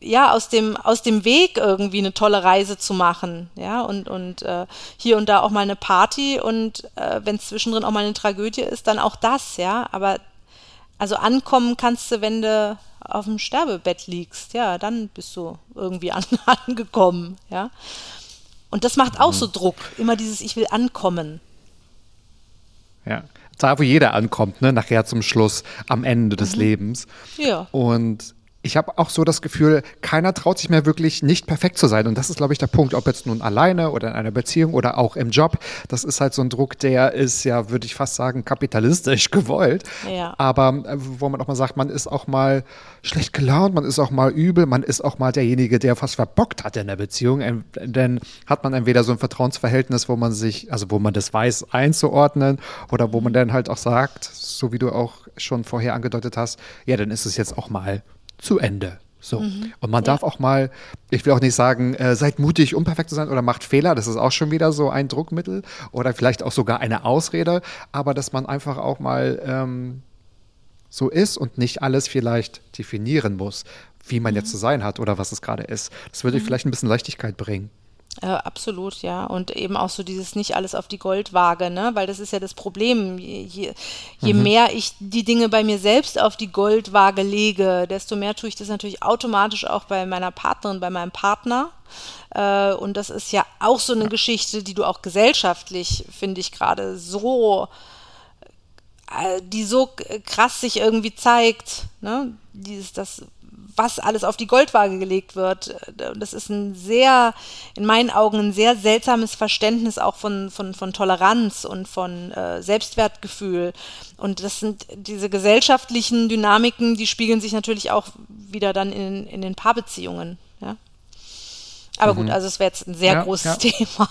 ja, aus dem, aus dem Weg irgendwie eine tolle Reise zu machen, ja, und, und äh, hier und da auch mal eine Party und äh, wenn es zwischendrin auch mal eine Tragödie ist, dann auch das, ja, aber also ankommen kannst du, wenn du auf dem Sterbebett liegst, ja, dann bist du irgendwie [laughs] an, angekommen, ja. Und das macht auch mhm. so Druck, immer dieses Ich will ankommen. Ja, da wo jeder ankommt, ne, nachher zum Schluss, am Ende des mhm. Lebens. Ja. Und ich habe auch so das Gefühl, keiner traut sich mehr wirklich nicht perfekt zu sein. Und das ist, glaube ich, der Punkt, ob jetzt nun alleine oder in einer Beziehung oder auch im Job. Das ist halt so ein Druck, der ist ja, würde ich fast sagen, kapitalistisch [laughs] gewollt. Ja. Aber äh, wo man auch mal sagt, man ist auch mal schlecht gelaunt, man ist auch mal übel, man ist auch mal derjenige, der fast verbockt hat in der Beziehung. Denn hat man entweder so ein Vertrauensverhältnis, wo man sich, also wo man das weiß, einzuordnen oder wo man dann halt auch sagt, so wie du auch schon vorher angedeutet hast, ja, dann ist es jetzt auch mal zu Ende. So. Mhm. Und man ja. darf auch mal, ich will auch nicht sagen, äh, seid mutig, unperfekt zu sein oder macht Fehler. Das ist auch schon wieder so ein Druckmittel oder vielleicht auch sogar eine Ausrede. Aber dass man einfach auch mal ähm, so ist und nicht alles vielleicht definieren muss, wie man mhm. jetzt zu sein hat oder was es gerade ist. Das würde mhm. vielleicht ein bisschen Leichtigkeit bringen. Äh, absolut, ja. Und eben auch so dieses nicht alles auf die Goldwaage, ne? Weil das ist ja das Problem. Je, je mhm. mehr ich die Dinge bei mir selbst auf die Goldwaage lege, desto mehr tue ich das natürlich automatisch auch bei meiner Partnerin, bei meinem Partner. Äh, und das ist ja auch so eine Geschichte, die du auch gesellschaftlich, finde ich, gerade so äh, die so krass sich irgendwie zeigt, ne? Dieses, das was alles auf die Goldwaage gelegt wird. Das ist ein sehr, in meinen Augen, ein sehr seltsames Verständnis auch von, von, von Toleranz und von äh, Selbstwertgefühl. Und das sind diese gesellschaftlichen Dynamiken, die spiegeln sich natürlich auch wieder dann in, in den Paarbeziehungen. Aber mhm. gut, also es wäre jetzt ein sehr ja, großes ja. Thema.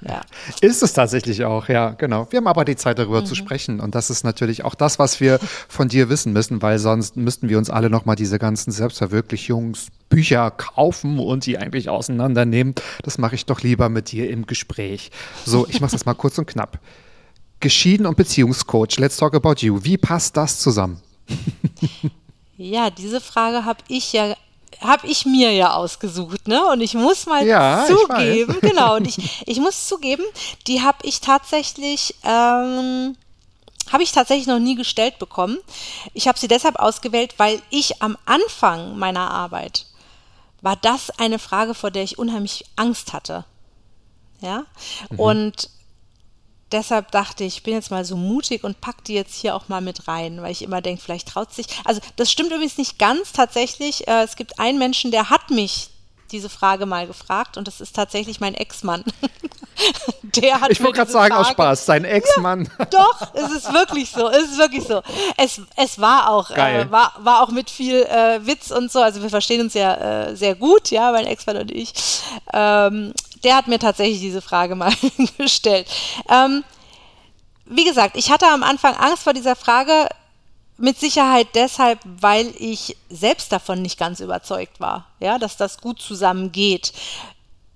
[laughs] ja. Ist es tatsächlich auch, ja, genau. Wir haben aber die Zeit darüber mhm. zu sprechen und das ist natürlich auch das, was wir [laughs] von dir wissen müssen, weil sonst müssten wir uns alle nochmal diese ganzen Selbstverwirklichungsbücher kaufen und die eigentlich auseinandernehmen. Das mache ich doch lieber mit dir im Gespräch. So, ich mache das mal [laughs] kurz und knapp. Geschieden und Beziehungscoach, let's talk about you. Wie passt das zusammen? Ja, diese Frage habe ich ja habe ich mir ja ausgesucht, ne? Und ich muss mal ja, zugeben, [laughs] genau, und ich, ich muss zugeben, die habe ich tatsächlich, ähm, habe ich tatsächlich noch nie gestellt bekommen. Ich habe sie deshalb ausgewählt, weil ich am Anfang meiner Arbeit war das eine Frage, vor der ich unheimlich Angst hatte. Ja. Mhm. Und deshalb dachte ich, ich bin jetzt mal so mutig und pack die jetzt hier auch mal mit rein, weil ich immer denke, vielleicht traut sich. Also das stimmt übrigens nicht ganz tatsächlich. Äh, es gibt einen Menschen, der hat mich diese Frage mal gefragt und das ist tatsächlich mein Ex-Mann. [laughs] Der hat ich wollte gerade sagen, aus Spaß, sein Ex-Mann. Ja, [laughs] doch, es ist wirklich so, es ist wirklich so. Es, es war auch, äh, war, war auch mit viel äh, Witz und so, also wir verstehen uns ja äh, sehr gut, ja, mein Ex-Mann und ich. Ähm, der hat mir tatsächlich diese Frage mal [laughs] gestellt. Ähm, wie gesagt, ich hatte am Anfang Angst vor dieser Frage, mit Sicherheit deshalb, weil ich selbst davon nicht ganz überzeugt war, ja, dass das gut zusammengeht.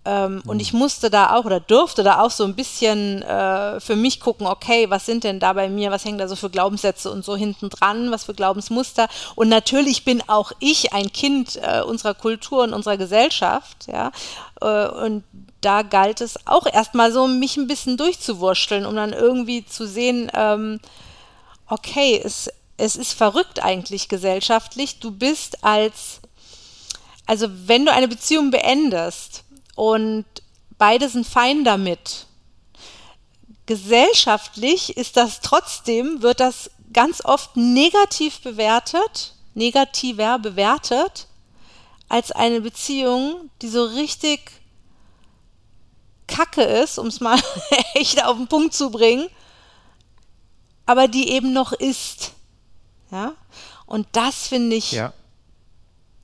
Ähm, mhm. Und ich musste da auch oder durfte da auch so ein bisschen äh, für mich gucken, okay, was sind denn da bei mir, was hängen da so für Glaubenssätze und so hinten dran, was für Glaubensmuster. Und natürlich bin auch ich ein Kind äh, unserer Kultur und unserer Gesellschaft, ja. Äh, und da galt es auch erstmal so, mich ein bisschen durchzuwurschteln, um dann irgendwie zu sehen, ähm, okay, es, es ist verrückt eigentlich gesellschaftlich. Du bist als, also wenn du eine Beziehung beendest, und beide sind fein damit. Gesellschaftlich ist das trotzdem, wird das ganz oft negativ bewertet, negativer bewertet, als eine Beziehung, die so richtig kacke ist, um es mal [laughs] echt auf den Punkt zu bringen, aber die eben noch ist. Ja? Und das finde ich ja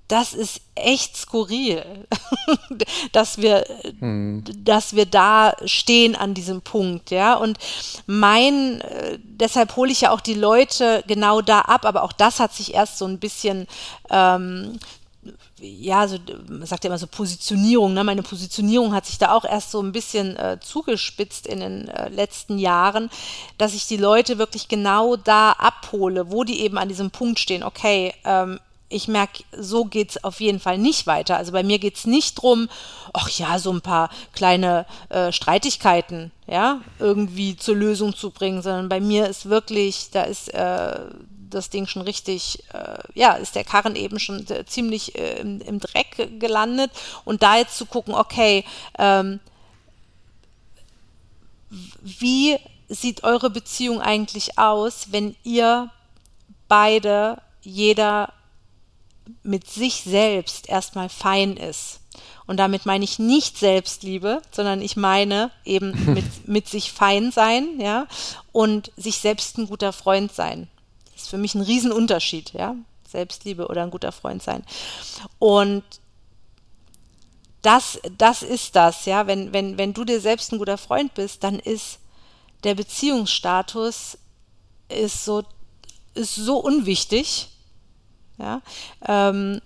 das ist echt skurril, [laughs] dass wir, hm. dass wir da stehen an diesem Punkt, ja. Und mein, äh, deshalb hole ich ja auch die Leute genau da ab, aber auch das hat sich erst so ein bisschen ähm, ja, so, man sagt ja immer so Positionierung, ne? meine Positionierung hat sich da auch erst so ein bisschen äh, zugespitzt in den äh, letzten Jahren, dass ich die Leute wirklich genau da abhole, wo die eben an diesem Punkt stehen, okay, ähm, ich merke, so geht es auf jeden Fall nicht weiter. Also bei mir geht es nicht drum, ach ja, so ein paar kleine äh, Streitigkeiten, ja, irgendwie zur Lösung zu bringen, sondern bei mir ist wirklich, da ist äh, das Ding schon richtig, äh, ja, ist der Karren eben schon ziemlich äh, im, im, Dreck gelandet. Und da jetzt zu gucken, okay, ähm, wie sieht eure Beziehung eigentlich aus, wenn ihr beide, jeder mit sich selbst erstmal fein ist? Und damit meine ich nicht Selbstliebe, sondern ich meine eben [laughs] mit, mit sich fein sein, ja, und sich selbst ein guter Freund sein. Ist für mich ein Riesenunterschied, ja. Selbstliebe oder ein guter Freund sein. Und das, das ist das, ja. Wenn, wenn, wenn du dir selbst ein guter Freund bist, dann ist der Beziehungsstatus ist so, ist so unwichtig, ja. Ähm,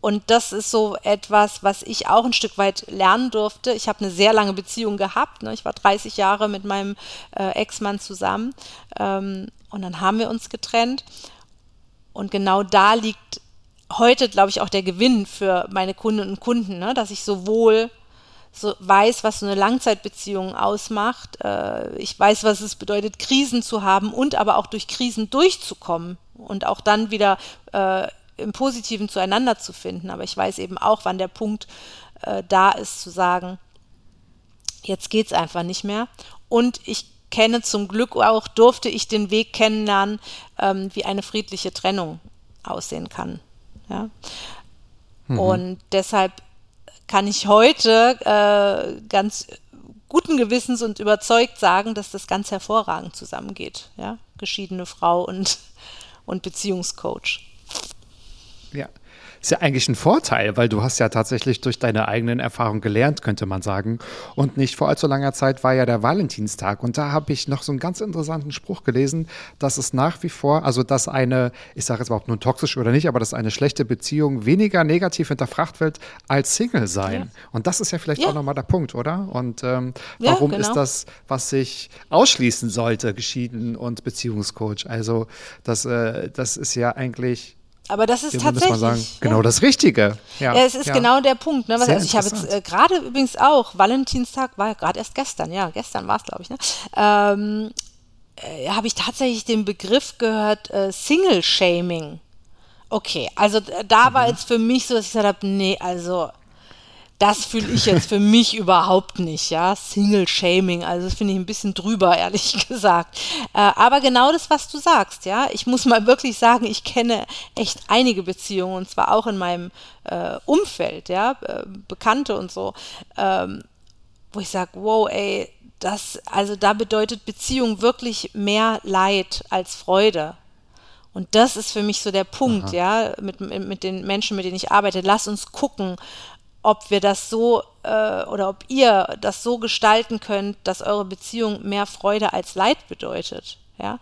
und das ist so etwas, was ich auch ein Stück weit lernen durfte. Ich habe eine sehr lange Beziehung gehabt. Ne? Ich war 30 Jahre mit meinem äh, Ex-Mann zusammen. Ähm, und dann haben wir uns getrennt. Und genau da liegt heute, glaube ich, auch der Gewinn für meine Kundinnen und Kunden, ne? dass ich sowohl so weiß, was so eine Langzeitbeziehung ausmacht. Äh, ich weiß, was es bedeutet, Krisen zu haben und aber auch durch Krisen durchzukommen und auch dann wieder äh, im Positiven zueinander zu finden. Aber ich weiß eben auch, wann der Punkt äh, da ist, zu sagen, jetzt geht es einfach nicht mehr. Und ich kenne zum Glück auch, durfte ich den Weg kennenlernen, ähm, wie eine friedliche Trennung aussehen kann. Ja? Mhm. Und deshalb kann ich heute äh, ganz guten Gewissens und überzeugt sagen, dass das ganz hervorragend zusammengeht. Ja? Geschiedene Frau und, und Beziehungscoach. Ja. Ist ja eigentlich ein Vorteil, weil du hast ja tatsächlich durch deine eigenen Erfahrungen gelernt, könnte man sagen. Und nicht vor allzu langer Zeit war ja der Valentinstag. Und da habe ich noch so einen ganz interessanten Spruch gelesen, dass es nach wie vor, also dass eine, ich sage jetzt überhaupt nur toxisch oder nicht, aber dass eine schlechte Beziehung weniger negativ hinterfragt wird als Single sein. Ja. Und das ist ja vielleicht ja. auch nochmal der Punkt, oder? Und ähm, warum ja, genau. ist das, was sich ausschließen sollte, geschieden und Beziehungscoach? Also das, äh, das ist ja eigentlich aber das ist tatsächlich. Muss man sagen, genau ja. das Richtige. Ja, ja es ist ja. genau der Punkt. Ne? also ich habe jetzt äh, gerade übrigens auch, Valentinstag war gerade erst gestern, ja, gestern war es, glaube ich, ne? Ähm, äh, habe ich tatsächlich den Begriff gehört, äh, Single-Shaming. Okay, also da war mhm. jetzt für mich so, dass ich gesagt habe, nee, also das fühle ich jetzt für mich [laughs] überhaupt nicht, ja. Single-Shaming, also das finde ich ein bisschen drüber, ehrlich [laughs] gesagt. Äh, aber genau das, was du sagst, ja. Ich muss mal wirklich sagen, ich kenne echt einige Beziehungen und zwar auch in meinem äh, Umfeld, ja, äh, Bekannte und so, ähm, wo ich sage, wow, ey, das, also da bedeutet Beziehung wirklich mehr Leid als Freude. Und das ist für mich so der Punkt, Aha. ja, mit, mit den Menschen, mit denen ich arbeite. Lass uns gucken, ob wir das so äh, oder ob ihr das so gestalten könnt, dass eure Beziehung mehr Freude als Leid bedeutet. Ja?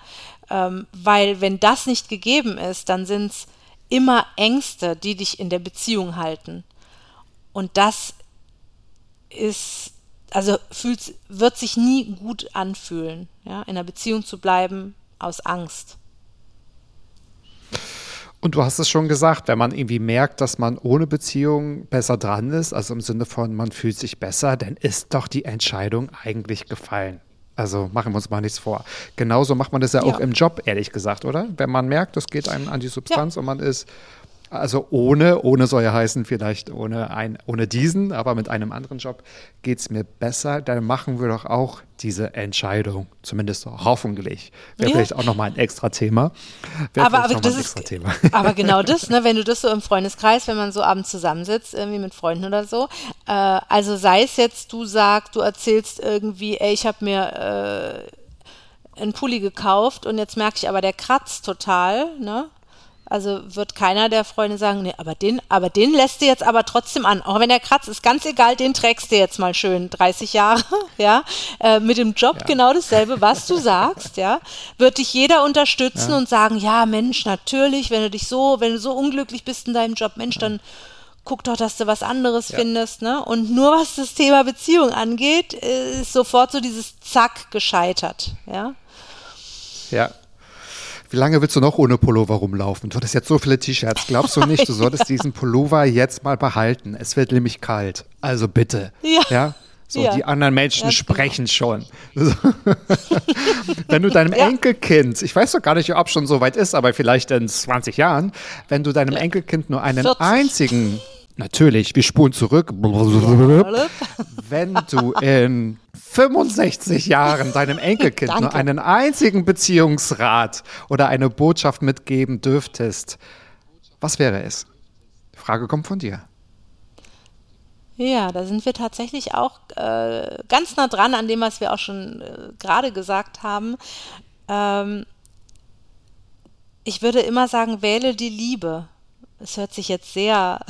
Ähm, weil wenn das nicht gegeben ist, dann sind es immer Ängste, die dich in der Beziehung halten. Und das ist, also fühlt, wird sich nie gut anfühlen, ja? in einer Beziehung zu bleiben aus Angst. Und du hast es schon gesagt, wenn man irgendwie merkt, dass man ohne Beziehung besser dran ist, also im Sinne von, man fühlt sich besser, dann ist doch die Entscheidung eigentlich gefallen. Also machen wir uns mal nichts vor. Genauso macht man das ja, ja. auch im Job, ehrlich gesagt, oder? Wenn man merkt, es geht einem an die Substanz ja. und man ist also ohne, ohne soll ja heißen, vielleicht ohne, ein, ohne diesen, aber mit einem anderen Job geht es mir besser, dann machen wir doch auch diese Entscheidung, zumindest hoffentlich. Wäre ja. vielleicht auch nochmal ein extra Thema. aber, aber, das ist, Thema. [laughs] aber genau [laughs] das, ne, wenn du das so im Freundeskreis, wenn man so abends zusammensitzt, irgendwie mit Freunden oder so, äh, also sei es jetzt, du sagst, du erzählst irgendwie, ey, ich habe mir äh, einen Pulli gekauft und jetzt merke ich aber, der kratzt total, ne? Also wird keiner der Freunde sagen, nee, aber den, aber den lässt du jetzt aber trotzdem an. Auch wenn der kratzt, ist ganz egal, den trägst du jetzt mal schön 30 Jahre, [laughs] ja. Äh, mit dem Job ja. genau dasselbe, was du sagst, ja. Wird dich jeder unterstützen ja. und sagen, ja, Mensch, natürlich, wenn du dich so, wenn du so unglücklich bist in deinem Job, Mensch, dann guck doch, dass du was anderes ja. findest, ne? Und nur was das Thema Beziehung angeht, ist sofort so dieses Zack gescheitert, ja. Ja, wie lange willst du noch ohne Pullover rumlaufen? Du hattest jetzt so viele T-Shirts. Glaubst du nicht, du [laughs] solltest diesen Pullover jetzt mal behalten? Es wird nämlich kalt. Also bitte. Ja. ja? So, ja. die anderen Menschen ja, sprechen genau. schon. So. [laughs] wenn du deinem ja. Enkelkind, ich weiß doch gar nicht, ob schon so weit ist, aber vielleicht in 20 Jahren, wenn du deinem Enkelkind nur einen 40. einzigen Natürlich, wir spulen zurück. Wenn du in 65 Jahren deinem Enkelkind nur einen einzigen Beziehungsrat oder eine Botschaft mitgeben dürftest, was wäre es? Die Frage kommt von dir. Ja, da sind wir tatsächlich auch äh, ganz nah dran an dem, was wir auch schon äh, gerade gesagt haben. Ähm, ich würde immer sagen, wähle die Liebe. Es hört sich jetzt sehr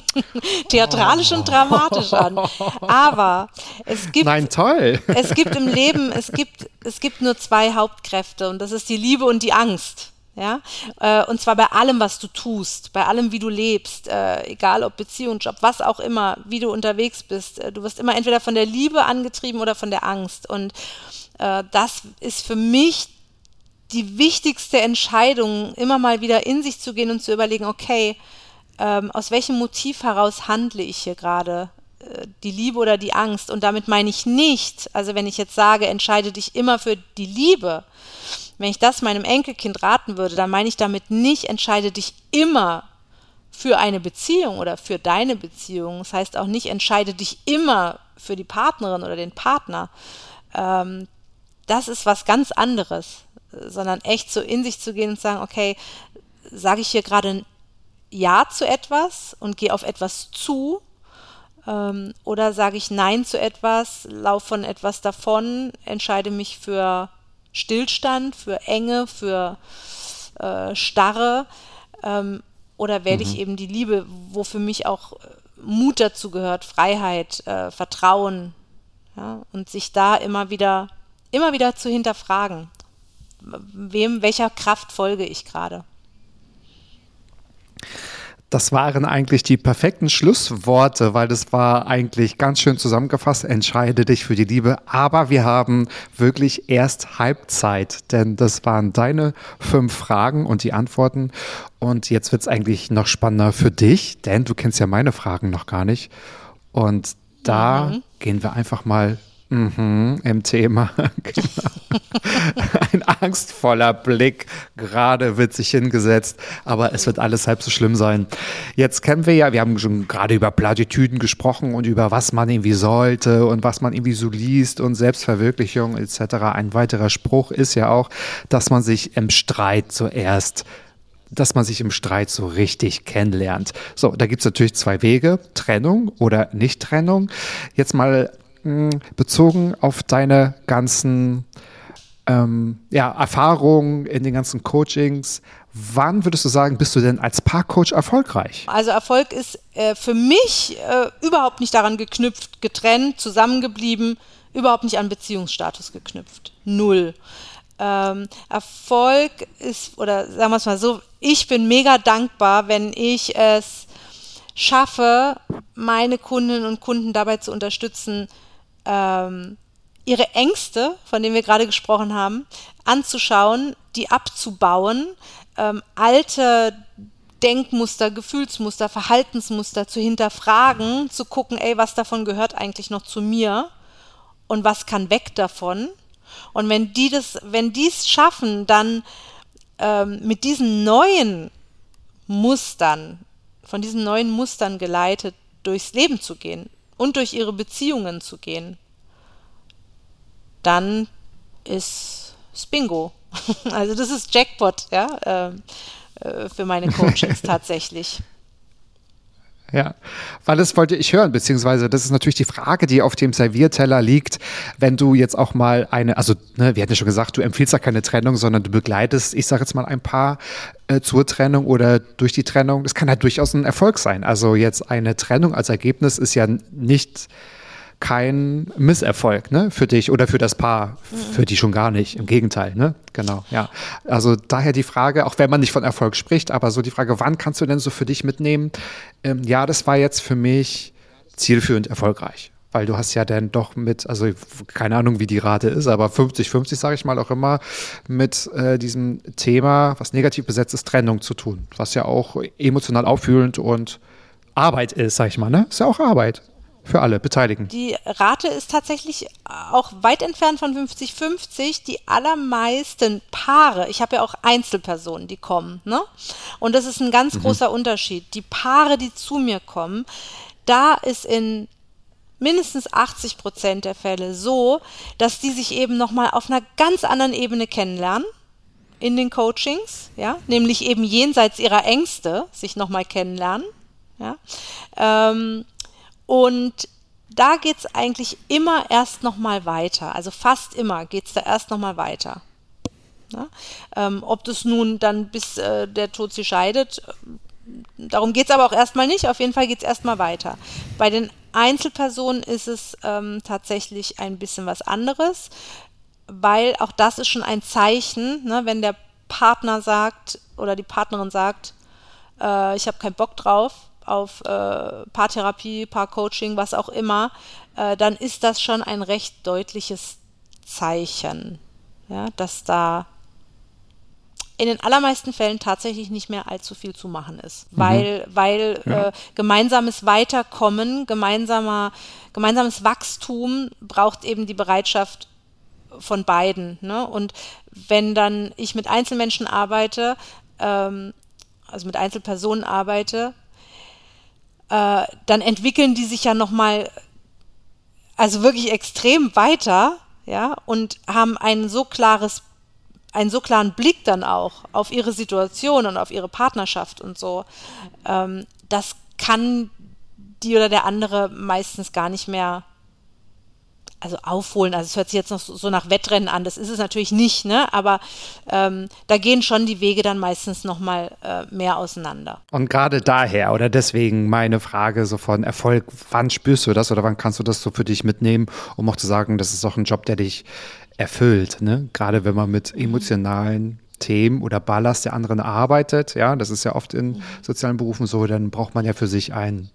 [laughs] theatralisch und dramatisch an. Aber es gibt. Nein, toll. es gibt im Leben, es gibt, es gibt nur zwei Hauptkräfte und das ist die Liebe und die Angst. Ja, äh, und zwar bei allem, was du tust, bei allem, wie du lebst, äh, egal ob Beziehung, Job, was auch immer, wie du unterwegs bist. Äh, du wirst immer entweder von der Liebe angetrieben oder von der Angst. Und das ist für mich die wichtigste Entscheidung, immer mal wieder in sich zu gehen und zu überlegen, okay, ähm, aus welchem Motiv heraus handle ich hier gerade? Äh, die Liebe oder die Angst? Und damit meine ich nicht, also wenn ich jetzt sage, entscheide dich immer für die Liebe, wenn ich das meinem Enkelkind raten würde, dann meine ich damit nicht, entscheide dich immer für eine Beziehung oder für deine Beziehung. Das heißt auch nicht, entscheide dich immer für die Partnerin oder den Partner. Ähm, das ist was ganz anderes sondern echt so in sich zu gehen und zu sagen, okay, sage ich hier gerade Ja zu etwas und gehe auf etwas zu ähm, oder sage ich Nein zu etwas, laufe von etwas davon, entscheide mich für Stillstand, für Enge, für äh, Starre ähm, oder wähle mhm. ich eben die Liebe, wo für mich auch Mut dazu gehört, Freiheit, äh, Vertrauen ja, und sich da immer wieder immer wieder zu hinterfragen wem, welcher Kraft folge ich gerade? Das waren eigentlich die perfekten Schlussworte, weil das war eigentlich ganz schön zusammengefasst. Entscheide dich für die Liebe. Aber wir haben wirklich erst Halbzeit, denn das waren deine fünf Fragen und die Antworten. Und jetzt wird es eigentlich noch spannender für dich, denn du kennst ja meine Fragen noch gar nicht. Und da mhm. gehen wir einfach mal Mhm, im Thema. genau. [laughs] Ein angstvoller Blick gerade wird sich hingesetzt, aber es wird alles halb so schlimm sein. Jetzt kennen wir ja, wir haben schon gerade über Plattitüden gesprochen und über was man irgendwie sollte und was man irgendwie so liest und Selbstverwirklichung etc. Ein weiterer Spruch ist ja auch, dass man sich im Streit zuerst dass man sich im Streit so richtig kennenlernt. So, da gibt es natürlich zwei Wege, Trennung oder Nicht-Trennung. Jetzt mal bezogen auf deine ganzen ähm, ja, Erfahrungen in den ganzen Coachings, wann würdest du sagen, bist du denn als Paarcoach erfolgreich? Also Erfolg ist äh, für mich äh, überhaupt nicht daran geknüpft, getrennt, zusammengeblieben, überhaupt nicht an Beziehungsstatus geknüpft. Null. Ähm, Erfolg ist, oder sagen wir es mal so, ich bin mega dankbar, wenn ich es schaffe, meine Kundinnen und Kunden dabei zu unterstützen, ähm, ihre Ängste, von denen wir gerade gesprochen haben, anzuschauen, die abzubauen, ähm, alte Denkmuster, Gefühlsmuster, Verhaltensmuster zu hinterfragen, zu gucken, ey, was davon gehört eigentlich noch zu mir und was kann weg davon. Und wenn die das, wenn die es schaffen, dann ähm, mit diesen neuen Mustern, von diesen neuen Mustern geleitet durchs Leben zu gehen, und durch ihre Beziehungen zu gehen, dann ist es Bingo. [laughs] Also das ist Jackpot, ja, ähm, äh, für meine Coachings [laughs] tatsächlich. Ja, weil das wollte ich hören, beziehungsweise das ist natürlich die Frage, die auf dem Servierteller liegt, wenn du jetzt auch mal eine, also ne, wir hatten ja schon gesagt, du empfiehlst ja keine Trennung, sondern du begleitest, ich sage jetzt mal ein Paar äh, zur Trennung oder durch die Trennung. Das kann ja durchaus ein Erfolg sein. Also jetzt eine Trennung als Ergebnis ist ja nicht kein Misserfolg, ne, für dich oder für das Paar, für die schon gar nicht. Im Gegenteil, ne, genau, ja. Also daher die Frage, auch wenn man nicht von Erfolg spricht, aber so die Frage, wann kannst du denn so für dich mitnehmen? Ähm, ja, das war jetzt für mich zielführend erfolgreich. Weil du hast ja dann doch mit, also keine Ahnung, wie die Rate ist, aber 50-50, sage ich mal auch immer, mit äh, diesem Thema, was negativ besetzt ist, Trennung zu tun. Was ja auch emotional auffühlend und Arbeit ist, sag ich mal, ne? Ist ja auch Arbeit für alle Beteiligten. Die Rate ist tatsächlich auch weit entfernt von 50-50. Die allermeisten Paare, ich habe ja auch Einzelpersonen, die kommen, ne? Und das ist ein ganz mhm. großer Unterschied. Die Paare, die zu mir kommen, da ist in mindestens 80 Prozent der Fälle so, dass die sich eben nochmal auf einer ganz anderen Ebene kennenlernen in den Coachings, ja, nämlich eben jenseits ihrer Ängste sich nochmal kennenlernen, ja. Ähm, und da geht es eigentlich immer erst nochmal weiter. Also fast immer geht es da erst nochmal weiter. Ja? Ähm, ob das nun dann bis äh, der Tod sie scheidet, äh, darum geht es aber auch erstmal nicht. Auf jeden Fall geht es erstmal weiter. Bei den Einzelpersonen ist es ähm, tatsächlich ein bisschen was anderes, weil auch das ist schon ein Zeichen, ne, wenn der Partner sagt oder die Partnerin sagt, äh, ich habe keinen Bock drauf, auf äh, Paartherapie, Paarcoaching, was auch immer, äh, dann ist das schon ein recht deutliches Zeichen, ja, dass da in den allermeisten Fällen tatsächlich nicht mehr allzu viel zu machen ist, mhm. weil, weil ja. äh, gemeinsames Weiterkommen, gemeinsamer, gemeinsames Wachstum braucht eben die Bereitschaft von beiden. Ne? Und wenn dann ich mit Einzelmenschen arbeite, ähm, also mit Einzelpersonen arbeite, äh, dann entwickeln die sich ja nochmal, also wirklich extrem weiter, ja, und haben ein so klares, einen so klaren Blick dann auch auf ihre Situation und auf ihre Partnerschaft und so. Ähm, das kann die oder der andere meistens gar nicht mehr also aufholen, also es hört sich jetzt noch so nach Wettrennen an, das ist es natürlich nicht, ne? aber ähm, da gehen schon die Wege dann meistens nochmal äh, mehr auseinander. Und gerade daher oder deswegen meine Frage so von Erfolg, wann spürst du das oder wann kannst du das so für dich mitnehmen, um auch zu sagen, das ist auch ein Job, der dich erfüllt, ne? gerade wenn man mit mhm. emotionalen Themen oder Ballast der anderen arbeitet, ja, das ist ja oft in mhm. sozialen Berufen so, dann braucht man ja für sich einen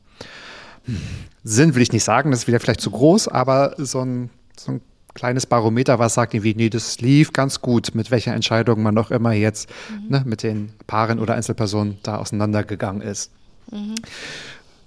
Sinn will ich nicht sagen, das ist wieder vielleicht zu groß, aber so ein, so ein kleines Barometer, was sagt irgendwie, nee, das lief ganz gut, mit welcher Entscheidung man noch immer jetzt mhm. ne, mit den Paaren oder Einzelpersonen da auseinandergegangen ist. Mhm.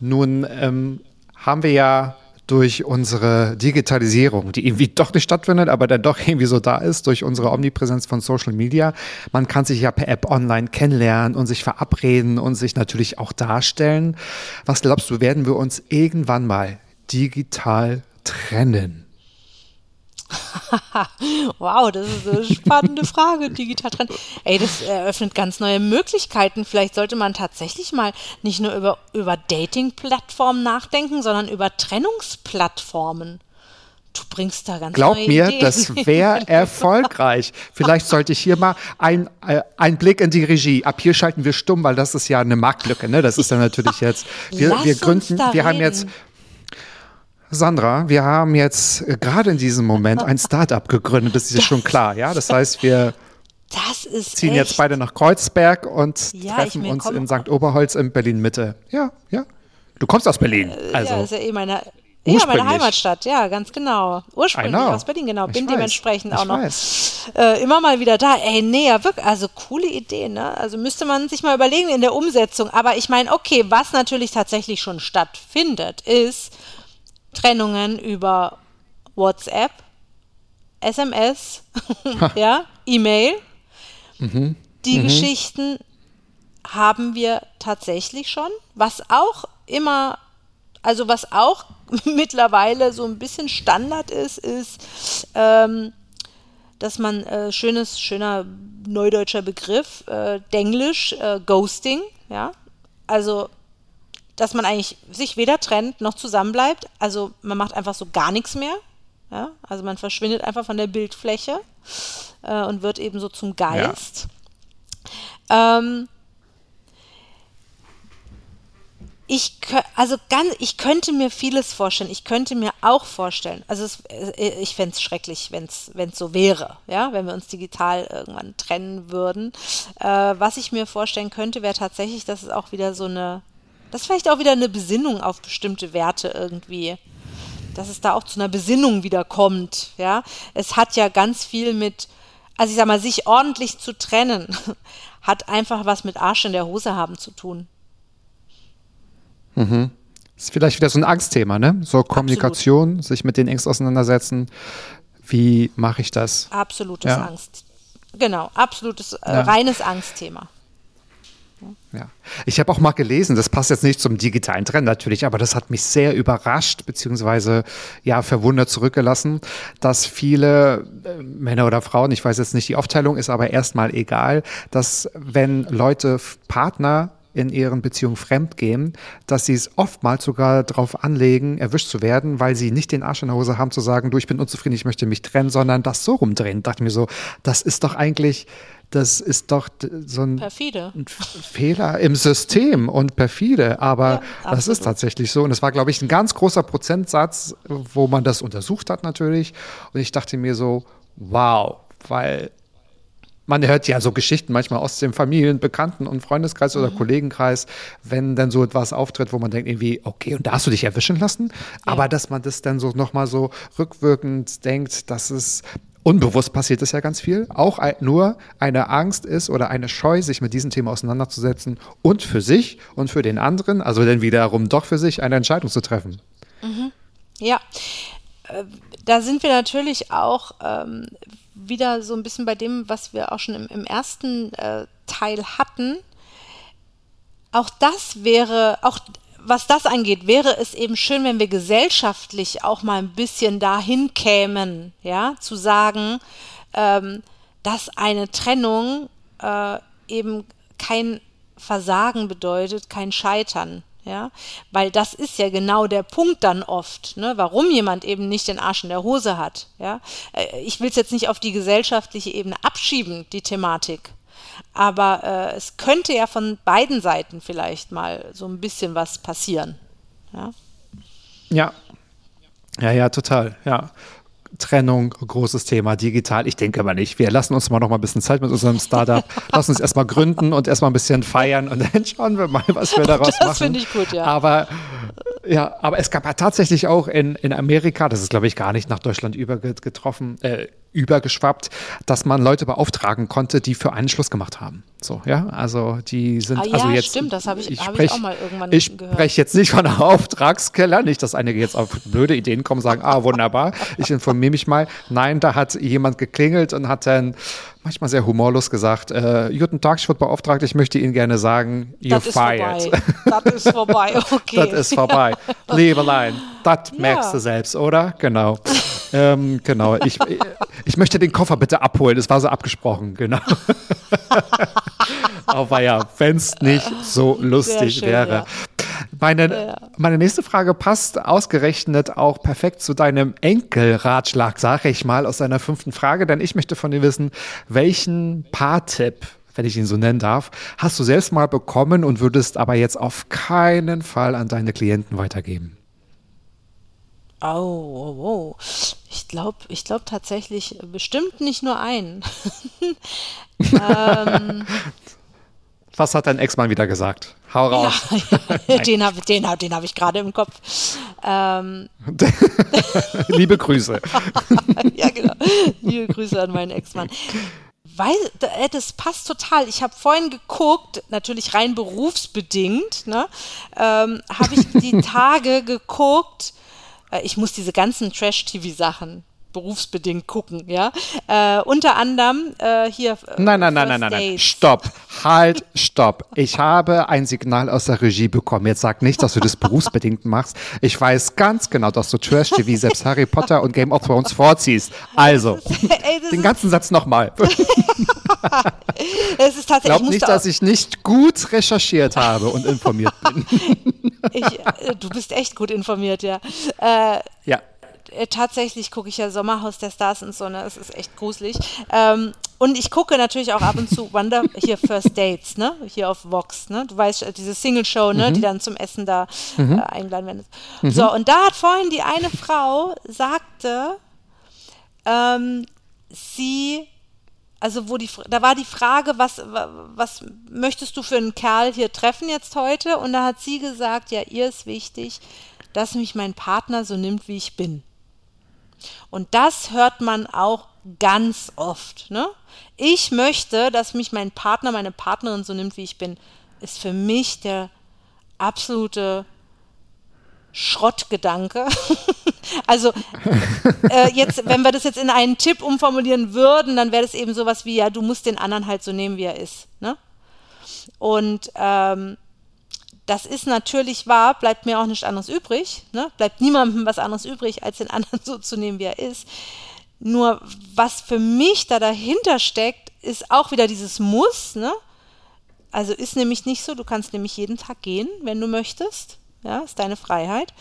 Nun ähm, haben wir ja durch unsere Digitalisierung, die irgendwie doch nicht stattfindet, aber dann doch irgendwie so da ist, durch unsere Omnipräsenz von Social Media. Man kann sich ja per App online kennenlernen und sich verabreden und sich natürlich auch darstellen. Was glaubst du, werden wir uns irgendwann mal digital trennen? [laughs] wow, das ist eine spannende Frage, digital trennen. Ey, das eröffnet ganz neue Möglichkeiten. Vielleicht sollte man tatsächlich mal nicht nur über, über Dating-Plattformen nachdenken, sondern über Trennungsplattformen. Du bringst da ganz Glaub neue mir, Ideen. das wäre [laughs] erfolgreich. Vielleicht sollte ich hier mal ein, äh, ein Blick in die Regie. Ab hier schalten wir stumm, weil das ist ja eine Marktlücke. Ne? Das ist dann natürlich jetzt. Wir, wir gründen, wir haben jetzt Sandra, wir haben jetzt äh, gerade in diesem Moment ein Startup gegründet, das ist ja schon klar, ja? Das heißt, wir ziehen echt. jetzt beide nach Kreuzberg und ja, treffen uns in St. Oberholz in Berlin Mitte. Ja, ja. Du kommst aus Berlin, also. Ja, ist ja eh meine, ja, meine Heimatstadt, ja, ganz genau. Ursprünglich aus Berlin, genau. Bin dementsprechend auch noch äh, immer mal wieder da. Ey, nee, ja, wirklich, also coole Idee, ne? Also müsste man sich mal überlegen in der Umsetzung. Aber ich meine, okay, was natürlich tatsächlich schon stattfindet, ist, Trennungen über WhatsApp, SMS, [laughs] ja, E-Mail. Mhm. Die mhm. Geschichten haben wir tatsächlich schon, was auch immer, also was auch [laughs] mittlerweile so ein bisschen Standard ist, ist, ähm, dass man äh, schönes, schöner neudeutscher Begriff, äh, Denglisch, äh, Ghosting, ja, also dass man eigentlich sich weder trennt noch zusammenbleibt. Also man macht einfach so gar nichts mehr. Ja? Also man verschwindet einfach von der Bildfläche äh, und wird eben so zum Geist. Ja. Ähm, ich, also ganz, ich könnte mir vieles vorstellen. Ich könnte mir auch vorstellen, also es, äh, ich fände es schrecklich, wenn es so wäre, ja, wenn wir uns digital irgendwann trennen würden. Äh, was ich mir vorstellen könnte, wäre tatsächlich, dass es auch wieder so eine, dass vielleicht auch wieder eine Besinnung auf bestimmte Werte irgendwie, dass es da auch zu einer Besinnung wieder kommt, ja. Es hat ja ganz viel mit, also ich sag mal, sich ordentlich zu trennen, [laughs] hat einfach was mit Arsch in der Hose haben zu tun. Mhm. Ist vielleicht wieder so ein Angstthema, ne? So Kommunikation, Absolut. sich mit den Ängsten auseinandersetzen. Wie mache ich das? Absolutes ja. Angst. Genau, absolutes, äh, ja. reines Angstthema. Ja, ich habe auch mal gelesen, das passt jetzt nicht zum digitalen Trend natürlich, aber das hat mich sehr überrascht beziehungsweise ja verwundert zurückgelassen, dass viele äh, Männer oder Frauen, ich weiß jetzt nicht die Aufteilung, ist aber erstmal egal, dass wenn Leute Partner in ihren Beziehungen fremdgehen, dass sie es oftmals sogar darauf anlegen, erwischt zu werden, weil sie nicht den Arsch in der Hose haben zu sagen, du, ich bin unzufrieden, ich möchte mich trennen, sondern das so rumdrehen. Da dachte mir so, das ist doch eigentlich, das ist doch so ein, ein Fehler im System und perfide, aber ja, das ist tatsächlich so. Und es war, glaube ich, ein ganz großer Prozentsatz, wo man das untersucht hat natürlich. Und ich dachte mir so, wow, weil man hört ja so Geschichten manchmal aus dem Familien-, Bekannten- und Freundeskreis mhm. oder Kollegenkreis, wenn dann so etwas auftritt, wo man denkt irgendwie, okay, und da hast du dich erwischen lassen? Ja. Aber dass man das dann so nochmal so rückwirkend denkt, dass es unbewusst passiert ist ja ganz viel, auch nur eine Angst ist oder eine Scheu, sich mit diesem Thema auseinanderzusetzen und für sich und für den anderen, also dann wiederum doch für sich eine Entscheidung zu treffen. Mhm. Ja, äh, da sind wir natürlich auch ähm, wieder so ein bisschen bei dem, was wir auch schon im, im ersten äh, Teil hatten. Auch das wäre, auch was das angeht, wäre es eben schön, wenn wir gesellschaftlich auch mal ein bisschen dahin kämen, ja, zu sagen, ähm, dass eine Trennung äh, eben kein Versagen bedeutet, kein Scheitern ja, weil das ist ja genau der Punkt dann oft, ne, warum jemand eben nicht den Arsch in der Hose hat, ja. Äh, ich will es jetzt nicht auf die gesellschaftliche Ebene abschieben, die Thematik, aber äh, es könnte ja von beiden Seiten vielleicht mal so ein bisschen was passieren, ja. Ja, ja, ja, total, ja. Trennung, großes Thema, digital. Ich denke aber nicht. Wir lassen uns mal noch mal ein bisschen Zeit mit unserem Startup. [laughs] Lass uns erstmal gründen und erstmal ein bisschen feiern und dann schauen wir mal, was wir [laughs] daraus das machen. Das finde ich gut, ja. Aber ja, aber es gab ja tatsächlich auch in, in Amerika, das ist glaube ich gar nicht nach Deutschland übergetroffen, äh, übergeschwappt, dass man Leute beauftragen konnte, die für einen Schluss gemacht haben. So, ja, also die sind ah, ja, also jetzt. Stimmt, das habe ich, ich, hab ich auch mal irgendwann ich gehört. Ich spreche jetzt nicht von [laughs] Auftragskeller, nicht, dass einige jetzt auf blöde Ideen kommen und sagen, ah, wunderbar, ich informiere mich mal. Nein, da hat jemand geklingelt und hat dann manchmal sehr humorlos gesagt, äh, guten Tag, ich wurde beauftragt, ich möchte Ihnen gerne sagen, you're das fired. [laughs] Das ist vorbei, okay. das ist vorbei. Liebelein, das ja. merkst du selbst, oder? Genau. ähm, genau, ich, ich möchte den Koffer bitte abholen, es war so abgesprochen, genau. [laughs] Aber ja, wenn es nicht so lustig schön, wäre. Ja. Meine, ja. meine nächste Frage passt ausgerechnet auch perfekt zu deinem Enkelratschlag, sage ich mal, aus deiner fünften Frage, denn ich möchte von dir wissen, welchen Paartipp wenn ich ihn so nennen darf, hast du selbst mal bekommen und würdest aber jetzt auf keinen Fall an deine Klienten weitergeben? Oh, oh, oh. Ich glaube ich glaub tatsächlich bestimmt nicht nur einen. [laughs] ähm, was hat dein Ex-Mann wieder gesagt? Hau raus. [laughs] Ja, ja. den habe den hab, den hab ich gerade im Kopf. Ähm. [laughs] Liebe Grüße. ja, genau. Liebe Grüße an meinen Ex-Mann. Weil, äh, das passt total. Ich habe vorhin geguckt, natürlich rein berufsbedingt, ne, ähm, habe ich die Tage geguckt. Äh, ich muss diese ganzen Trash-TV-Sachen berufsbedingt gucken, ja. Äh, unter anderem äh, hier. Äh, nein, nein, nein, nein, nein, nein. Stopp. Halt, stopp. Ich habe ein Signal aus der Regie bekommen. Jetzt sag nicht, dass du das berufsbedingt machst. Ich weiß ganz genau, dass du Trash-TV selbst Harry Potter und Game of Thrones vorziehst. Also, [laughs] ey, den ganzen Satz nochmal. [laughs] es ist tatsächlich. Glaub nicht, dass ich nicht gut recherchiert habe und informiert bin. [laughs] ich, äh, du bist echt gut informiert, ja. Äh, ja. Äh, tatsächlich gucke ich ja Sommerhaus der Stars und so, ne? Das ist echt gruselig. Ähm, und ich gucke natürlich auch ab und zu Wonder, [laughs] hier First Dates, ne? Hier auf Vox, ne? Du weißt, äh, diese Single-Show, ne? Mhm. Die dann zum Essen da mhm. äh, eingeladen werden. Mhm. So, und da hat vorhin die eine Frau sagte, ähm, sie also wo die, da war die Frage, was, was möchtest du für einen Kerl hier treffen jetzt heute? Und da hat sie gesagt, ja, ihr ist wichtig, dass mich mein Partner so nimmt, wie ich bin. Und das hört man auch ganz oft. Ne? Ich möchte, dass mich mein Partner, meine Partnerin so nimmt, wie ich bin, ist für mich der absolute Schrottgedanke. [laughs] also äh, jetzt, wenn wir das jetzt in einen Tipp umformulieren würden, dann wäre das eben sowas wie, ja, du musst den anderen halt so nehmen, wie er ist. Ne? Und ähm, das ist natürlich wahr, bleibt mir auch nichts anderes übrig. Ne? Bleibt niemandem was anderes übrig, als den anderen [laughs] so zu nehmen, wie er ist. Nur was für mich da dahinter steckt, ist auch wieder dieses Muss. Ne? Also ist nämlich nicht so, du kannst nämlich jeden Tag gehen, wenn du möchtest. Ja, ist deine Freiheit.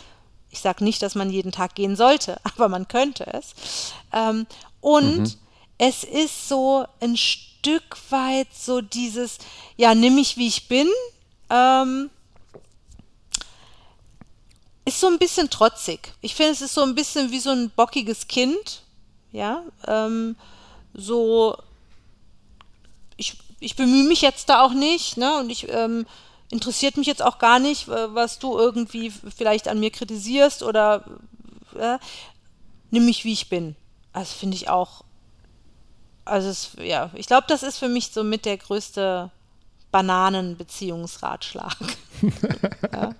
Ich sage nicht, dass man jeden Tag gehen sollte, [laughs] aber man könnte es. Ähm, und mhm. es ist so ein Stück weit so dieses, ja, nimm mich wie ich bin. Ähm, ist so ein bisschen trotzig. Ich finde, es ist so ein bisschen wie so ein bockiges Kind. Ja, ähm, so, ich, ich bemühe mich jetzt da auch nicht, ne? Und ich ähm, interessiert mich jetzt auch gar nicht, was du irgendwie vielleicht an mir kritisierst oder äh, nimm mich, wie ich bin. Also finde ich auch, also es, ja, ich glaube, das ist für mich so mit der größte Bananenbeziehungsratschlag. [laughs] ja.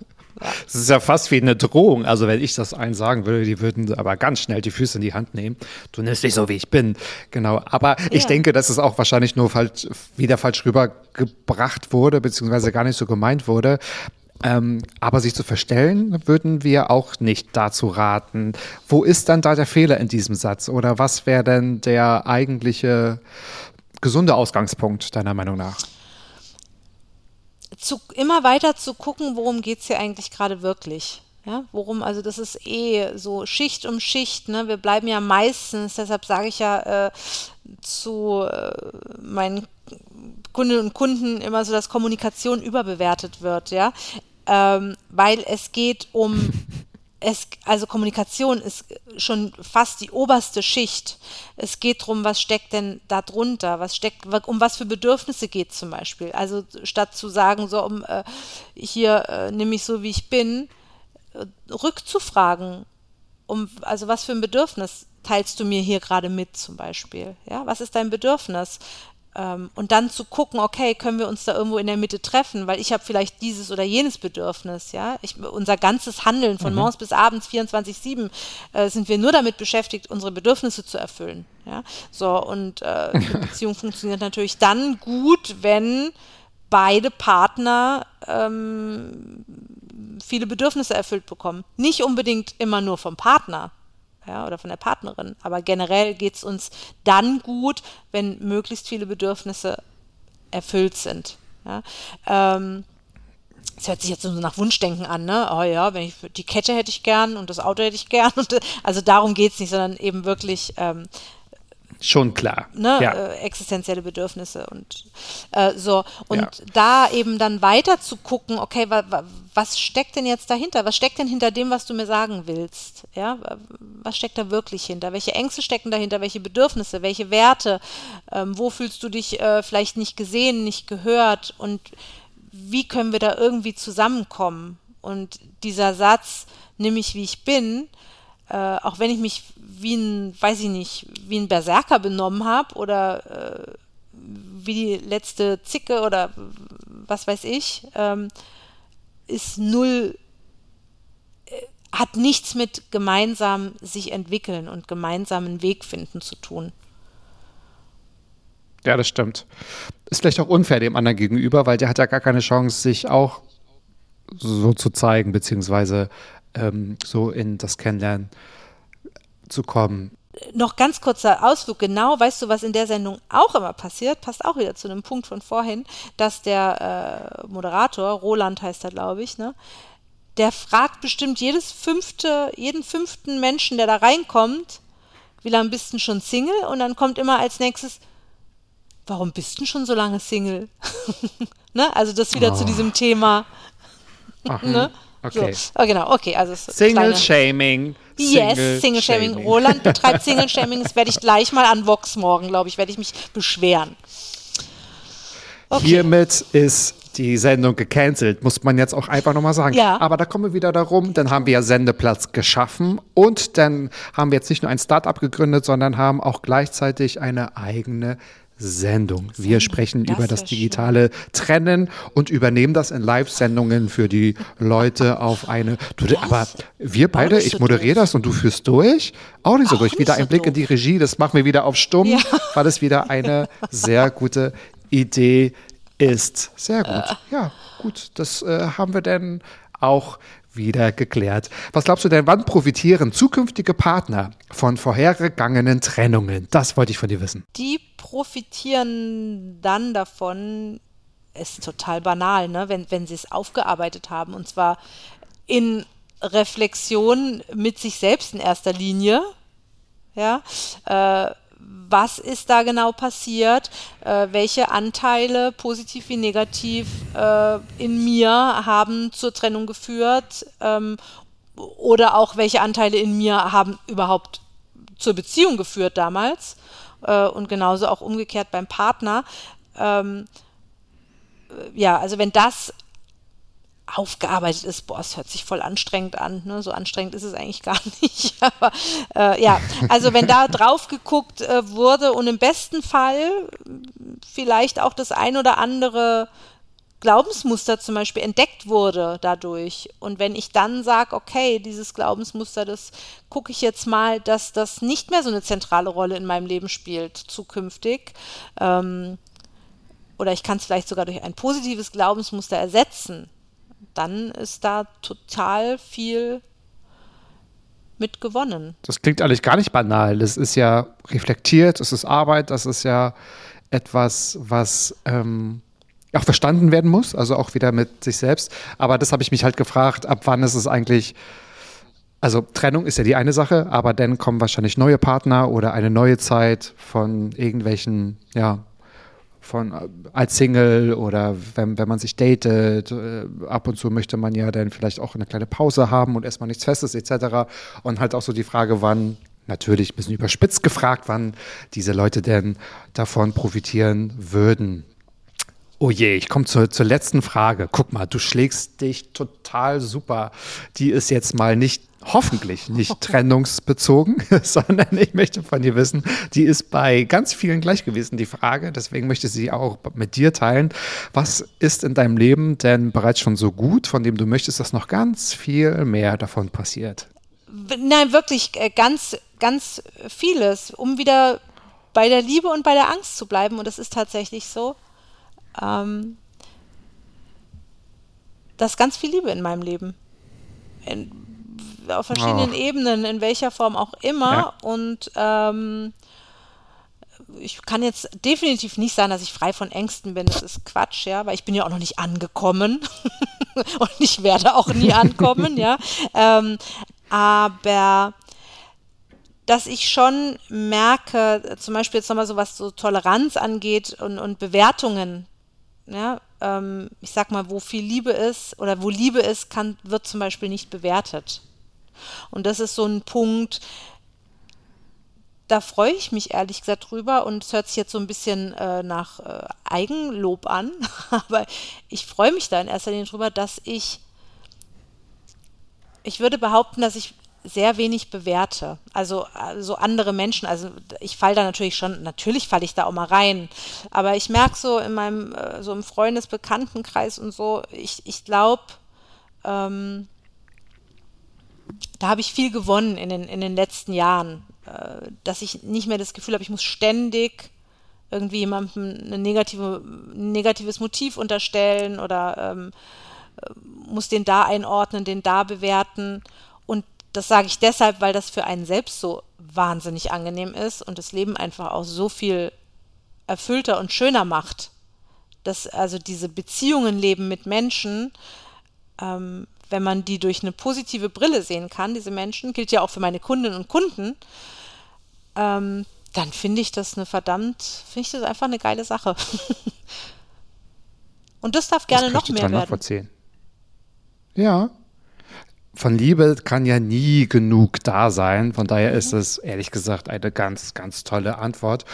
Es ist ja fast wie eine Drohung. Also, wenn ich das einen sagen würde, die würden aber ganz schnell die Füße in die Hand nehmen. Du nimmst dich so, wie ich bin. Genau. Aber ja. ich denke, dass es auch wahrscheinlich nur falsch, wieder falsch rübergebracht wurde, beziehungsweise gar nicht so gemeint wurde. Ähm, aber sich zu verstellen, würden wir auch nicht dazu raten. Wo ist dann da der Fehler in diesem Satz? Oder was wäre denn der eigentliche gesunde Ausgangspunkt deiner Meinung nach? Zu, immer weiter zu gucken, worum geht es hier eigentlich gerade wirklich. Ja, worum, also das ist eh so Schicht um Schicht, ne? Wir bleiben ja meistens, deshalb sage ich ja äh, zu äh, meinen Kundinnen und Kunden immer so, dass Kommunikation überbewertet wird, ja. Ähm, weil es geht um es, also Kommunikation ist schon fast die oberste Schicht. Es geht darum, was steckt denn da drunter? Was steckt, um was für Bedürfnisse geht zum Beispiel? Also statt zu sagen, so um äh, hier äh, nimm mich so wie ich bin, äh, rückzufragen, um also was für ein Bedürfnis teilst du mir hier gerade mit zum Beispiel? Ja, was ist dein Bedürfnis? Ähm, und dann zu gucken, okay, können wir uns da irgendwo in der Mitte treffen, weil ich habe vielleicht dieses oder jenes Bedürfnis, ja. Ich, unser ganzes Handeln von mhm. morgens bis abends 24-7 äh, sind wir nur damit beschäftigt, unsere Bedürfnisse zu erfüllen. Ja? So, und äh, die [laughs] Beziehung funktioniert natürlich dann gut, wenn beide Partner ähm, viele Bedürfnisse erfüllt bekommen. Nicht unbedingt immer nur vom Partner, ja, oder von der Partnerin. Aber generell geht es uns dann gut, wenn möglichst viele Bedürfnisse erfüllt sind. Ja. Ähm, es hört sich jetzt so nach Wunschdenken an, ne? Oh ja, wenn ich die Kette hätte ich gern und das Auto hätte ich gern. [laughs] Und, also darum geht es nicht, sondern eben wirklich ähm, Schon klar. Ne, ja. äh, existenzielle Bedürfnisse und äh, so. Und ja. da eben dann weiter zu gucken, okay, wa, wa, was steckt denn jetzt dahinter? Was steckt denn hinter dem, was du mir sagen willst? Ja, was steckt da wirklich hinter? Welche Ängste stecken dahinter? Welche Bedürfnisse? Welche Werte? Ähm, wo fühlst du dich äh, vielleicht nicht gesehen, nicht gehört? Und wie können wir da irgendwie zusammenkommen? Und dieser Satz, nimm mich wie ich bin, äh, auch wenn ich mich wie ein, weiß ich nicht, wie ein Berserker benommen habe oder äh, wie die letzte Zicke oder was weiß ich, ähm, ist null, äh, hat nichts mit gemeinsam sich entwickeln und gemeinsamen Weg finden zu tun. Ja, das stimmt. Ist vielleicht auch unfair dem anderen gegenüber, weil der hat ja gar keine Chance, sich auch so zu zeigen, beziehungsweise ähm, so in das Kennenlernen zu kommen. Noch ganz kurzer Ausflug, genau, weißt du, was in der Sendung auch immer passiert, passt auch wieder zu einem Punkt von vorhin, dass der äh, Moderator, Roland heißt er, glaube ich, ne, der fragt bestimmt jedes fünfte, jeden fünften Menschen, der da reinkommt, wie lange bist du schon Single? Und dann kommt immer als nächstes, warum bist du schon so lange Single? [laughs] ne? Also das wieder oh. zu diesem Thema. Ach, ne? Okay. So. Oh, genau, okay. Also Single-Shaming. Yes, Single-Shaming. Single Roland betreibt Single-Shaming. Das werde ich gleich mal an Vox morgen, glaube ich, werde ich mich beschweren. Okay. Hiermit ist die Sendung gecancelt, muss man jetzt auch einfach nochmal sagen. Ja. Aber da kommen wir wieder darum, dann haben wir ja Sendeplatz geschaffen und dann haben wir jetzt nicht nur ein Startup gegründet, sondern haben auch gleichzeitig eine eigene Sendung. Wir sprechen das über das digitale schön. Trennen und übernehmen das in Live-Sendungen für die Leute auf eine. Du, aber wir beide, ich moderiere das und du führst durch. Auch nicht so auch durch. Wieder ein Blick doof. in die Regie, das machen wir wieder auf Stumm, ja. weil es wieder eine [laughs] sehr gute Idee ist. Sehr gut. Äh. Ja, gut. Das äh, haben wir denn auch wieder geklärt. Was glaubst du denn, wann profitieren zukünftige Partner von vorhergegangenen Trennungen? Das wollte ich von dir wissen. Die profitieren dann davon, ist total banal, ne? wenn, wenn sie es aufgearbeitet haben. Und zwar in Reflexion mit sich selbst in erster Linie. Ja, äh, was ist da genau passiert, äh, welche Anteile, positiv wie negativ, äh, in mir haben zur Trennung geführt? Ähm, oder auch welche Anteile in mir haben überhaupt zur Beziehung geführt damals? Äh, und genauso auch umgekehrt beim Partner. Ähm, ja, also wenn das aufgearbeitet ist, boah, es hört sich voll anstrengend an. Ne? So anstrengend ist es eigentlich gar [laughs] nicht. Aber äh, ja, also wenn da drauf geguckt äh, wurde und im besten Fall vielleicht auch das ein oder andere Glaubensmuster zum Beispiel entdeckt wurde dadurch. Und wenn ich dann sage, okay, dieses Glaubensmuster, das gucke ich jetzt mal, dass das nicht mehr so eine zentrale Rolle in meinem Leben spielt zukünftig. Ähm, oder ich kann es vielleicht sogar durch ein positives Glaubensmuster ersetzen dann ist da total viel mit gewonnen. Das klingt eigentlich gar nicht banal. Das ist ja reflektiert, das ist Arbeit, das ist ja etwas, was ähm, auch verstanden werden muss, also auch wieder mit sich selbst. Aber das habe ich mich halt gefragt, ab wann ist es eigentlich, also Trennung ist ja die eine Sache, aber dann kommen wahrscheinlich neue Partner oder eine neue Zeit von irgendwelchen, ja, von äh, als Single oder wenn, wenn man sich datet, äh, ab und zu möchte man ja dann vielleicht auch eine kleine Pause haben und erstmal nichts Festes etc. Und halt auch so die Frage, wann, natürlich ein bisschen überspitzt gefragt, wann diese Leute denn davon profitieren würden. Oh je, ich komme zur, zur letzten Frage. Guck mal, du schlägst dich total super. Die ist jetzt mal nicht hoffentlich nicht trennungsbezogen, [laughs] sondern ich möchte von dir wissen, die ist bei ganz vielen gleich gewesen, die Frage. Deswegen möchte ich sie auch mit dir teilen. Was ist in deinem Leben denn bereits schon so gut, von dem du möchtest, dass noch ganz viel mehr davon passiert? Nein, wirklich äh, ganz, ganz vieles, um wieder bei der Liebe und bei der Angst zu bleiben. Und das ist tatsächlich so. Ähm, da ist ganz viel Liebe in meinem Leben. In, auf verschiedenen oh. Ebenen, in welcher Form auch immer. Ja. Und ähm, ich kann jetzt definitiv nicht sagen, dass ich frei von Ängsten bin. Das ist Quatsch, ja, weil ich bin ja auch noch nicht angekommen [laughs] und ich werde auch nie ankommen, ja. Ähm, aber dass ich schon merke, zum Beispiel jetzt nochmal so was so Toleranz angeht und, und Bewertungen, ja, ähm, ich sag mal, wo viel Liebe ist oder wo Liebe ist, kann, wird zum Beispiel nicht bewertet. Und das ist so ein Punkt, da freue ich mich ehrlich gesagt drüber und es hört sich jetzt so ein bisschen äh, nach äh, Eigenlob an, [laughs] aber ich freue mich da in erster Linie drüber, dass ich, ich würde behaupten, dass ich sehr wenig bewerte. Also, also andere Menschen, also ich falle da natürlich schon, natürlich falle ich da auch mal rein, aber ich merke so in meinem, äh, so im Freundesbekanntenkreis und so, ich, ich glaube, ähm, da habe ich viel gewonnen in den, in den letzten Jahren, äh, dass ich nicht mehr das Gefühl habe, ich muss ständig irgendwie jemandem eine negative, ein negatives Motiv unterstellen oder ähm, äh, muss den da einordnen, den da bewerten. Und das sage ich deshalb, weil das für einen selbst so wahnsinnig angenehm ist und das Leben einfach auch so viel erfüllter und schöner macht. Dass also diese Beziehungen leben mit Menschen, ähm, wenn man die durch eine positive Brille sehen kann, diese Menschen, gilt ja auch für meine Kundinnen und Kunden, ähm, dann finde ich das eine verdammt, finde ich das einfach eine geile Sache. [laughs] und das darf gerne das noch mehr werden. Ja. Von Liebe kann ja nie genug da sein. Von daher ist es ehrlich gesagt eine ganz, ganz tolle Antwort.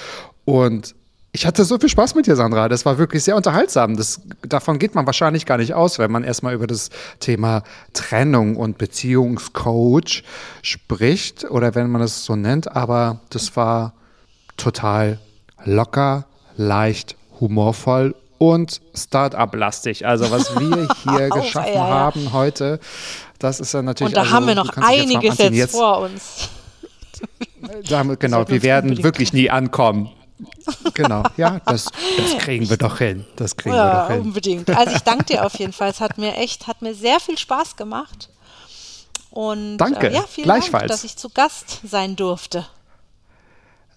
Und ich hatte so viel Spaß mit dir, Sandra. Das war wirklich sehr unterhaltsam. Das, davon geht man wahrscheinlich gar nicht aus, wenn man erstmal über das Thema Trennung und Beziehungscoach spricht oder wenn man es so nennt. Aber das war total locker, leicht, humorvoll und Start-up-lastig. Also was [laughs] wir hier geschaffen ja, ja. haben heute, das ist ja natürlich. Und da also, haben wir noch einiges jetzt, jetzt, vor uns. Damit, [laughs] genau, wir werden wirklich nie ankommen. Genau, ja, das, das kriegen wir doch hin. Das kriegen ja, wir doch hin. unbedingt. Also ich danke dir auf jeden Fall. Es hat mir echt, hat mir sehr viel Spaß gemacht. Und danke, äh, ja, vielen gleichfalls. Dank, dass ich zu Gast sein durfte.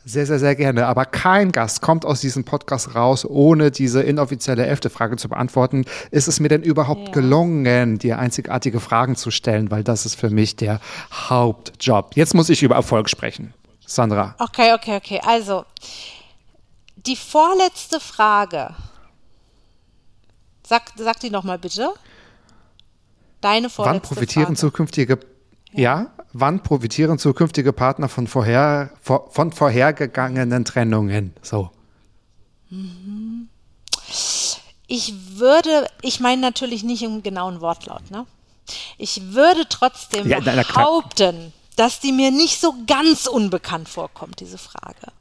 Sehr, sehr, sehr gerne. Aber kein Gast kommt aus diesem Podcast raus, ohne diese inoffizielle elfte Frage zu beantworten. Ist es mir denn überhaupt ja. gelungen, dir einzigartige Fragen zu stellen? Weil das ist für mich der Hauptjob. Jetzt muss ich über Erfolg sprechen. Sandra. Okay, okay, okay. Also, die vorletzte Frage. Sag, sag die nochmal bitte. Deine vorletzte Wann profitieren Frage. zukünftige ja. wann profitieren zukünftige Partner von, vorher, von vorhergegangenen Trennungen? So. Mhm. Ich würde, ich meine natürlich nicht im genauen Wortlaut, ne? Ich würde trotzdem ja, behaupten, dass die mir nicht so ganz unbekannt vorkommt, diese Frage.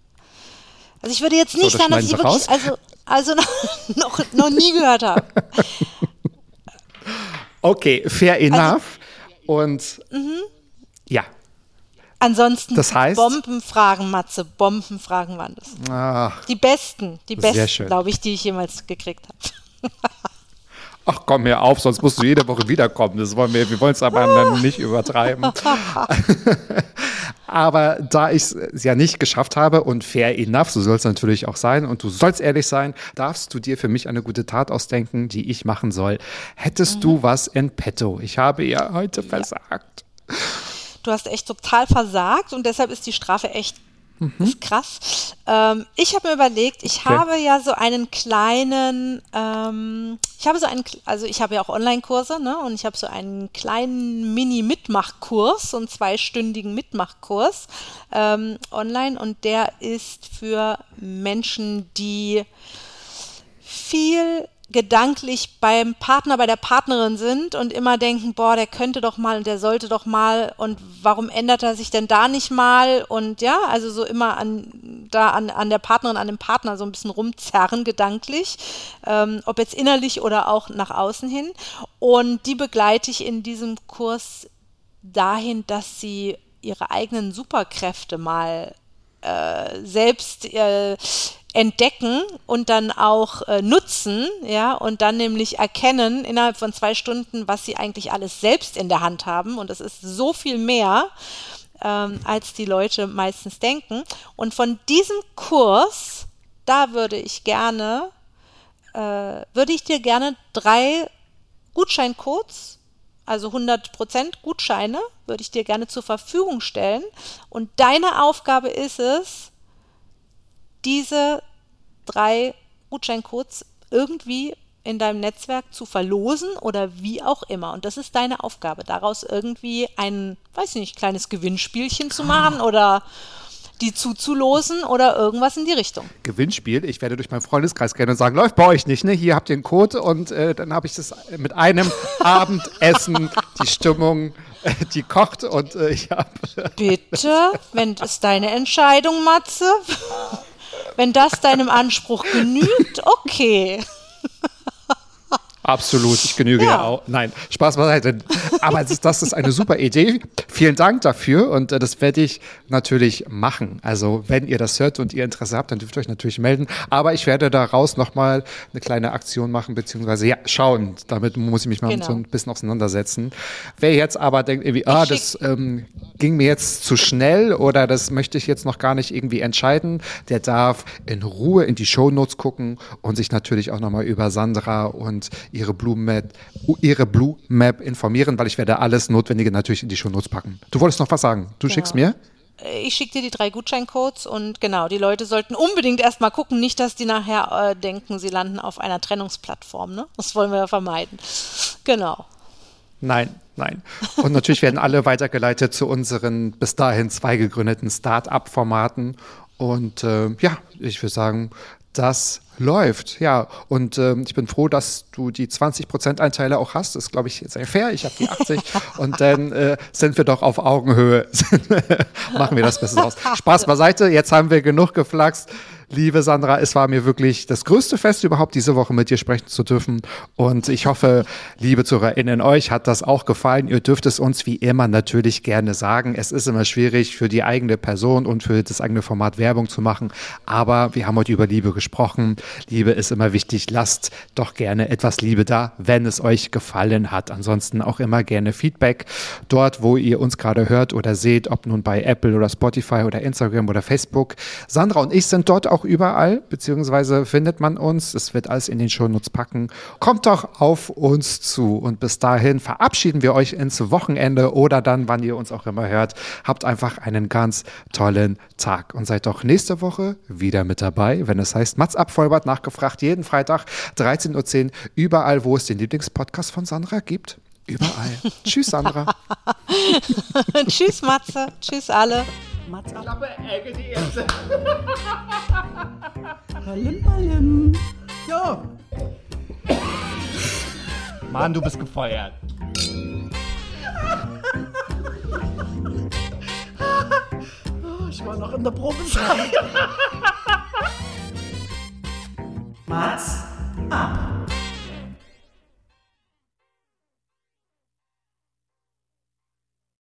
Also ich würde jetzt nicht so, sagen, dass ich wirklich, raus? also, also noch, [laughs] noch, noch nie gehört habe. [laughs] Okay, fair also enough. Also, Und mhm. ja. Ansonsten das heißt, Bombenfragen, Matze, Bombenfragen waren das. Ach, die besten, die besten, glaube ich, die ich jemals gekriegt habe. [laughs] Ach komm, hör auf, sonst musst du jede Woche wiederkommen. Das wollen wir, wir wollen es aber nicht übertreiben. [laughs] aber da ich es ja nicht geschafft habe und fair enough, so soll es natürlich auch sein und du sollst ehrlich sein, darfst du dir für mich eine gute Tat ausdenken, die ich machen soll. Hättest mhm. du was in petto? Ich habe ja heute ja. versagt. Du hast echt total versagt und deshalb ist die Strafe echt Mhm. Ist krass. Ähm, ich habe mir überlegt, ich okay. habe ja so einen kleinen, ähm, ich habe so einen, also ich habe ja auch Online-Kurse, ne? Und ich habe so einen kleinen Mini-Mitmachkurs, so einen zweistündigen Mitmachkurs ähm, online und der ist für Menschen, die viel gedanklich beim Partner, bei der Partnerin sind und immer denken, boah, der könnte doch mal und der sollte doch mal und warum ändert er sich denn da nicht mal? Und ja, also so immer an da an, an der Partnerin, an dem Partner so ein bisschen rumzerren gedanklich, ähm, ob jetzt innerlich oder auch nach außen hin. Und die begleite ich in diesem Kurs dahin, dass sie ihre eigenen Superkräfte mal äh, selbst äh, entdecken und dann auch äh, nutzen, ja, und dann nämlich erkennen innerhalb von zwei Stunden, was sie eigentlich alles selbst in der Hand haben. Und das ist so viel mehr, ähm, als die Leute meistens denken. Und von diesem Kurs, da würde ich gerne, äh, würde ich dir gerne drei Gutscheincodes also 100% Gutscheine würde ich dir gerne zur Verfügung stellen. Und deine Aufgabe ist es, diese drei Gutscheincodes irgendwie in deinem Netzwerk zu verlosen oder wie auch immer. Und das ist deine Aufgabe, daraus irgendwie ein, weiß ich nicht, kleines Gewinnspielchen zu machen oder die zuzulosen oder irgendwas in die Richtung. Gewinnspiel, ich werde durch meinen Freundeskreis gehen und sagen, läuft bei euch nicht, ne? Hier habt ihr einen Code und äh, dann habe ich das mit einem [laughs] Abendessen, die Stimmung, äh, die kocht und äh, ich habe... Bitte, wenn das deine Entscheidung, Matze. [laughs] Wenn das deinem Anspruch genügt, okay. Absolut, ich genüge ja, Ja. auch. Nein, Spaß beiseite. Aber das ist, eine super Idee. Vielen Dank dafür und äh, das werde ich natürlich machen. Also wenn ihr das hört und ihr Interesse habt, dann dürft ihr euch natürlich melden. Aber ich werde daraus nochmal eine kleine Aktion machen, beziehungsweise ja, schauen. Damit muss ich mich mal Genau. so ein bisschen auseinandersetzen. Wer jetzt aber denkt, irgendwie, ah, das ähm, ging mir jetzt zu schnell oder das möchte ich jetzt noch gar nicht irgendwie entscheiden, der darf in Ruhe in die Shownotes gucken und sich natürlich auch nochmal über Sandra und ihre Blue Map, ihre Blue Map informieren, weil ich werde alles Notwendige natürlich in die Shownotes packen. Du wolltest noch was sagen? Du schickst mir? Äh, Ich schicke dir die drei Gutscheincodes und genau, die Leute sollten unbedingt erstmal gucken, nicht, dass die nachher äh, denken, sie landen auf einer Trennungsplattform. Ne? Das wollen wir ja vermeiden. Genau. Nein, nein. Und natürlich werden alle weitergeleitet zu unseren bis dahin zwei gegründeten Start-up-Formaten. Und äh, ja, ich würde sagen, das läuft. Ja, und ähm, ich bin froh, dass du die 20% Einteile auch hast. Das ist, glaube ich, sehr fair. Ich habe die 80. [laughs] und dann äh, sind wir doch auf Augenhöhe. [laughs] Machen wir das Beste aus. Spaß beiseite. Jetzt haben wir genug geflaxt. Liebe Sandra, es war mir wirklich das größte Fest überhaupt, diese Woche mit dir sprechen zu dürfen. Und ich hoffe, liebe ZuhörerInnen, euch hat das auch gefallen. Ihr dürft es uns wie immer natürlich gerne sagen. Es ist immer schwierig für die eigene Person und für das eigene Format Werbung zu machen. Aber wir haben heute über Liebe gesprochen. Liebe ist immer wichtig. Lasst doch gerne etwas Liebe da, wenn es euch gefallen hat. Ansonsten auch immer gerne Feedback dort, wo ihr uns gerade hört oder seht, ob nun bei Apple oder Spotify oder Instagram oder Facebook. Sandra und ich sind dort auch überall, beziehungsweise findet man uns. Es wird alles in den Shownotes packen. Kommt doch auf uns zu. Und bis dahin verabschieden wir euch ins Wochenende oder dann, wann ihr uns auch immer hört. Habt einfach einen ganz tollen Tag und seid doch nächste Woche wieder mit dabei, wenn es heißt Mats ab Vollbart nachgefragt. Jeden Freitag 13.10 Uhr überall, wo es den Lieblingspodcast von Sandra gibt. Überall. [laughs] Tschüss, Sandra. [laughs] Tschüss, Matze. Tschüss, alle. Mats ab. Ballim, ballim. Ja. Mann, du bist gefeuert. Ich war noch in der Probezeit. Mats ab.